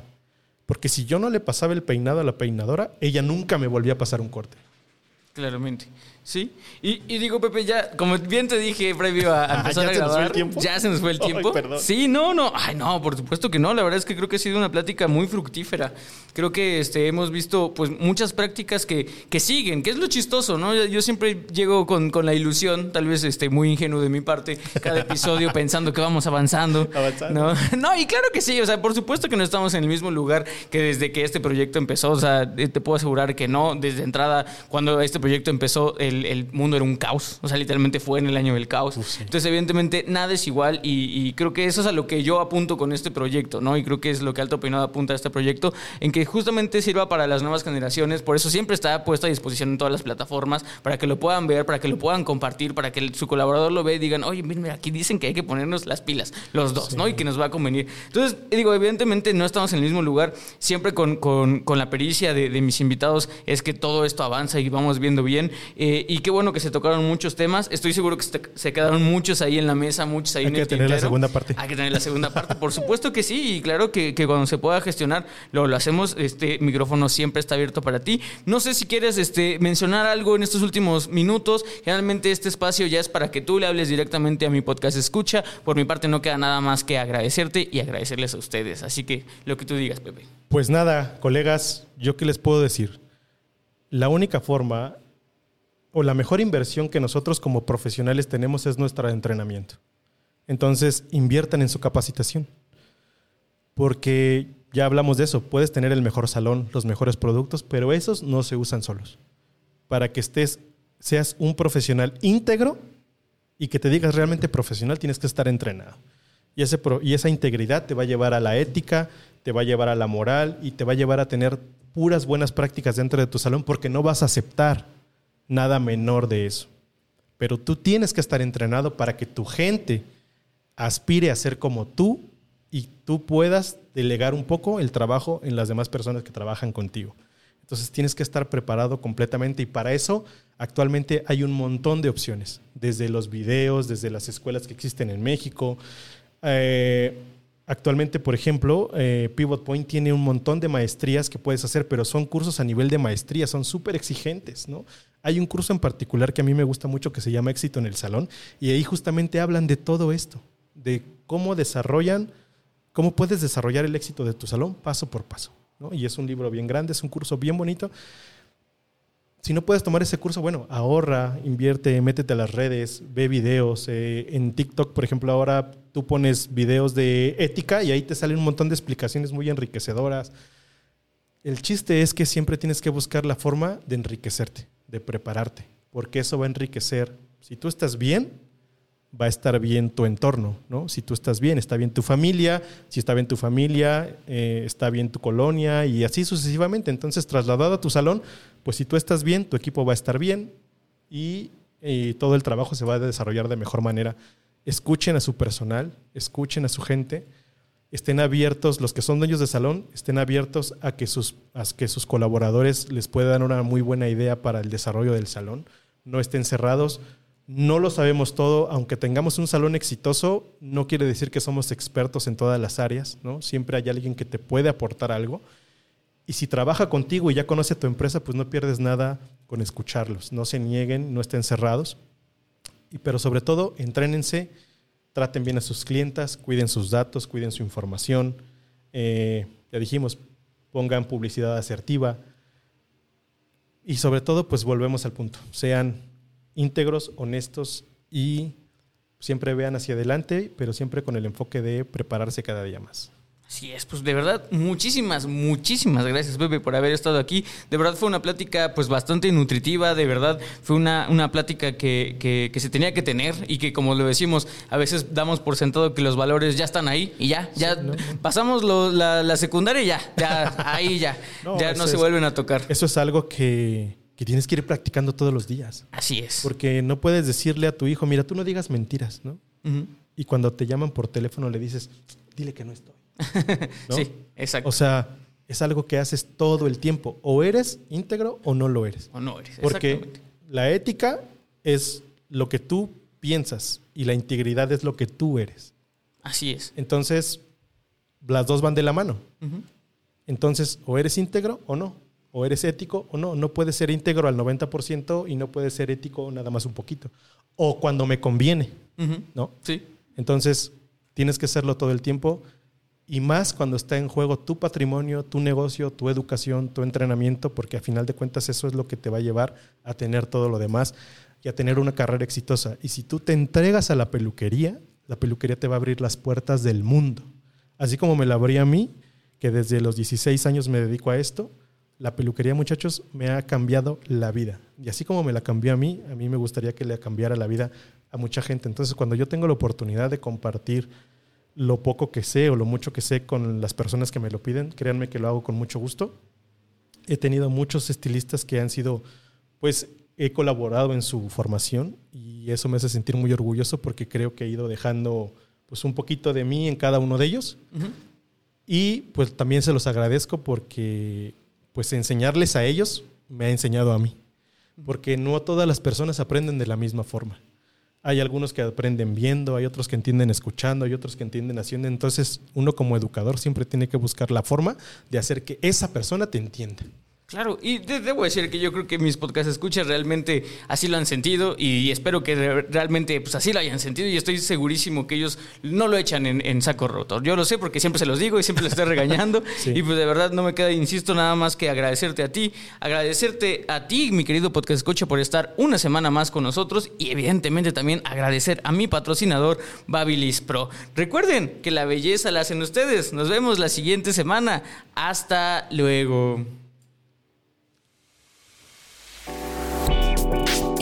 Porque si yo no le pasaba el peinado a la peinadora, ella nunca me volvía a pasar un corte. Claramente. Sí. Y, y digo, Pepe, ya, como bien te dije previo a, a Ah, empezar ¿ya a grabar. Ya se nos fue el Ay, tiempo. perdón. Sí, no, no. Ay, no, por supuesto que no. La verdad es que creo que ha sido una plática muy fructífera. Creo que este, hemos visto pues muchas prácticas que, que siguen, que es lo chistoso, ¿no? Yo, siempre llego con, con la ilusión, tal vez este, muy ingenuo de mi parte, cada episodio pensando que vamos avanzando. Avanzando. ¿no? No, y claro que sí, o sea, por supuesto que no estamos en el mismo lugar que desde que este proyecto empezó, o sea, eh, te puedo asegurar que no, desde entrada, cuando este proyecto empezó, el, el mundo era un caos, o sea, literalmente fue en el año del caos. Entonces, evidentemente, nada es igual y, y creo que eso es a lo que yo apunto con este proyecto, ¿no? Y creo que es lo que Alto Peinado apunta a este proyecto, en que justamente sirva para las nuevas generaciones, por eso siempre está puesto a disposición en todas las plataformas, para que lo puedan ver, para que lo puedan compartir, para que el- su colaborador lo vea y digan, oye, mira, aquí dicen que hay que ponernos las pilas, los dos, ¿no? Y que nos va a convenir. Entonces, digo, evidentemente no estamos en el mismo lugar, siempre con, con- con la pericia de, de mis invitados es que todo esto avanza y vamos viendo bien. Eh, y qué bueno que se tocaron muchos temas, estoy seguro que se, quedaron muchos ahí en la mesa, muchos ahí Hay en que el tener la segunda parte. Hay que tener la segunda parte, por supuesto que sí, y claro que, que cuando se pueda gestionar lo, lo hacemos, este micrófono siempre está abierto para ti. No sé si quieres este, mencionar algo en estos últimos minutos, generalmente este espacio ya es para que tú le hables directamente a mi podcast escucha, por mi parte no queda nada más que agradecerte y agradecerles a ustedes, así que lo que tú digas, Pepe. Pues nada, colegas, ¿yo qué les puedo decir? La única forma o la mejor inversión que nosotros como profesionales tenemos es nuestro entrenamiento. Entonces, inviertan en su capacitación. Porque ya hablamos de eso, puedes tener el mejor salón, los mejores productos, pero esos no se usan solos. Para que estés, seas un profesional íntegro y que te digas realmente profesional, tienes que estar entrenado. Y, ese y esa integridad te va a llevar a la ética, te va a llevar a la moral y te va a llevar a tener puras buenas prácticas dentro de tu salón porque no vas a aceptar nada menor de eso. Pero tú tienes que estar entrenado para que tu gente aspire a ser como tú y tú puedas delegar un poco el trabajo en las demás personas que trabajan contigo. Entonces tienes que estar preparado completamente y para eso actualmente hay un montón de opciones, desde los videos, desde las escuelas que existen en México, Eh, actualmente, por ejemplo, eh, Pivot Point tiene un montón de maestrías que puedes hacer, pero son cursos a nivel de maestría, son súper exigentes, ¿no? Hay un curso en particular que a mí me gusta mucho que se llama Éxito en el Salón y ahí justamente hablan de todo esto, de cómo desarrollan, cómo puedes desarrollar el éxito de tu salón paso por paso. ¿no? Y es un libro bien grande, es un curso bien bonito. Si no puedes tomar ese curso, bueno, ahorra, invierte, métete a las redes, ve videos. Eh, en TikTok, por ejemplo, ahora tú pones videos de ética y ahí te salen un montón de explicaciones muy enriquecedoras. El chiste es que siempre tienes que buscar la forma de enriquecerte de prepararte, porque eso va a enriquecer. Si tú estás bien, va a estar bien tu entorno, ¿no? Si tú estás bien, está bien tu familia, si está bien tu familia, eh, está bien tu colonia y así sucesivamente. Entonces, trasladado a tu salón, pues si tú estás bien, tu equipo va a estar bien y, y todo el trabajo se va a desarrollar de mejor manera. Escuchen a su personal, escuchen a su gente estén abiertos, los que son dueños de salón, estén abiertos a que sus, a que sus colaboradores les puedan dar una muy buena idea para el desarrollo del salón. No estén cerrados. No lo sabemos todo, aunque tengamos un salón exitoso, no quiere decir que somos expertos en todas las áreas, ¿no? Siempre hay alguien que te puede aportar algo. Y si trabaja contigo y ya conoce tu empresa, pues no pierdes nada con escucharlos. No se nieguen, no estén cerrados. Y, pero sobre todo, entrénense traten bien a sus clientas, cuiden sus datos, cuiden su información. Eh, ya dijimos, pongan publicidad asertiva. Y sobre todo, pues volvemos al punto. Sean íntegros, honestos y siempre vean hacia adelante, pero siempre con el enfoque de prepararse cada día más. Así es, pues de verdad, muchísimas, muchísimas gracias, Pepe, por haber estado aquí. De verdad fue una plática pues bastante nutritiva, de verdad fue una, una plática que, que, se tenía que tener y que como lo decimos, a veces damos por sentado que los valores ya están ahí y ya, ya pasamos la, secundaria y ya, ya, ahí ya, ya no se vuelven a tocar. Eso es algo que, tienes que ir practicando todos los días. Así es. Porque no puedes decirle a tu hijo, mira, tú no digas mentiras, ¿no? Y cuando te llaman por teléfono le dices, dile que no estoy. Sí, exacto. O sea, es algo que haces todo el tiempo. O eres íntegro o no lo eres. O no eres. Porque la ética es lo que tú piensas y la integridad es lo que tú eres. Así es. Entonces, las dos van de la mano. Entonces, o eres íntegro o no. O eres ético o no. No puedes ser íntegro al 90% y no puedes ser ético nada más un poquito. O cuando me conviene. ¿No? Sí. Entonces, tienes que hacerlo todo el tiempo y más cuando está en juego tu patrimonio, tu negocio, tu educación, tu entrenamiento, porque a final de cuentas eso es lo que te va a llevar a tener todo lo demás y a tener una carrera exitosa. Y si tú te entregas a la peluquería, la peluquería te va a abrir las puertas del mundo. Así como me la abría a mí, que desde los 16 años me dedico a esto, la peluquería, muchachos, me ha cambiado la vida. Y así como me la cambió a mí, a mí me gustaría que le cambiara la vida a mucha gente. Entonces, cuando yo tengo la oportunidad de compartir lo poco que sé o lo mucho que sé con las personas que me lo piden. Créanme que lo hago con mucho gusto. He tenido muchos estilistas que han sido, pues he colaborado en su formación y eso me hace sentir muy orgulloso porque creo que he ido dejando pues un poquito de mí en cada uno de ellos. Y pues también se los agradezco porque pues enseñarles a ellos me ha enseñado a mí. Porque no todas las personas aprenden de la misma forma. Hay algunos que aprenden viendo, hay otros que entienden escuchando, hay otros que entienden haciendo. Entonces, uno como educador siempre tiene que buscar la forma de hacer que esa persona te entienda. Claro, y debo decir que yo creo que mis podcast escuchas realmente así lo han sentido y espero que realmente pues así lo hayan sentido y estoy segurísimo que ellos no lo echan en, saco roto. Yo lo sé porque siempre se los digo y siempre les estoy regañando y pues de verdad no me queda, insisto, nada más que agradecerte a ti, agradecerte a ti, mi querido podcast escucha, por estar una semana más con nosotros y evidentemente también agradecer a mi patrocinador Babilis Pro. Recuerden que la belleza la hacen ustedes. Nos vemos la siguiente semana. Hasta luego.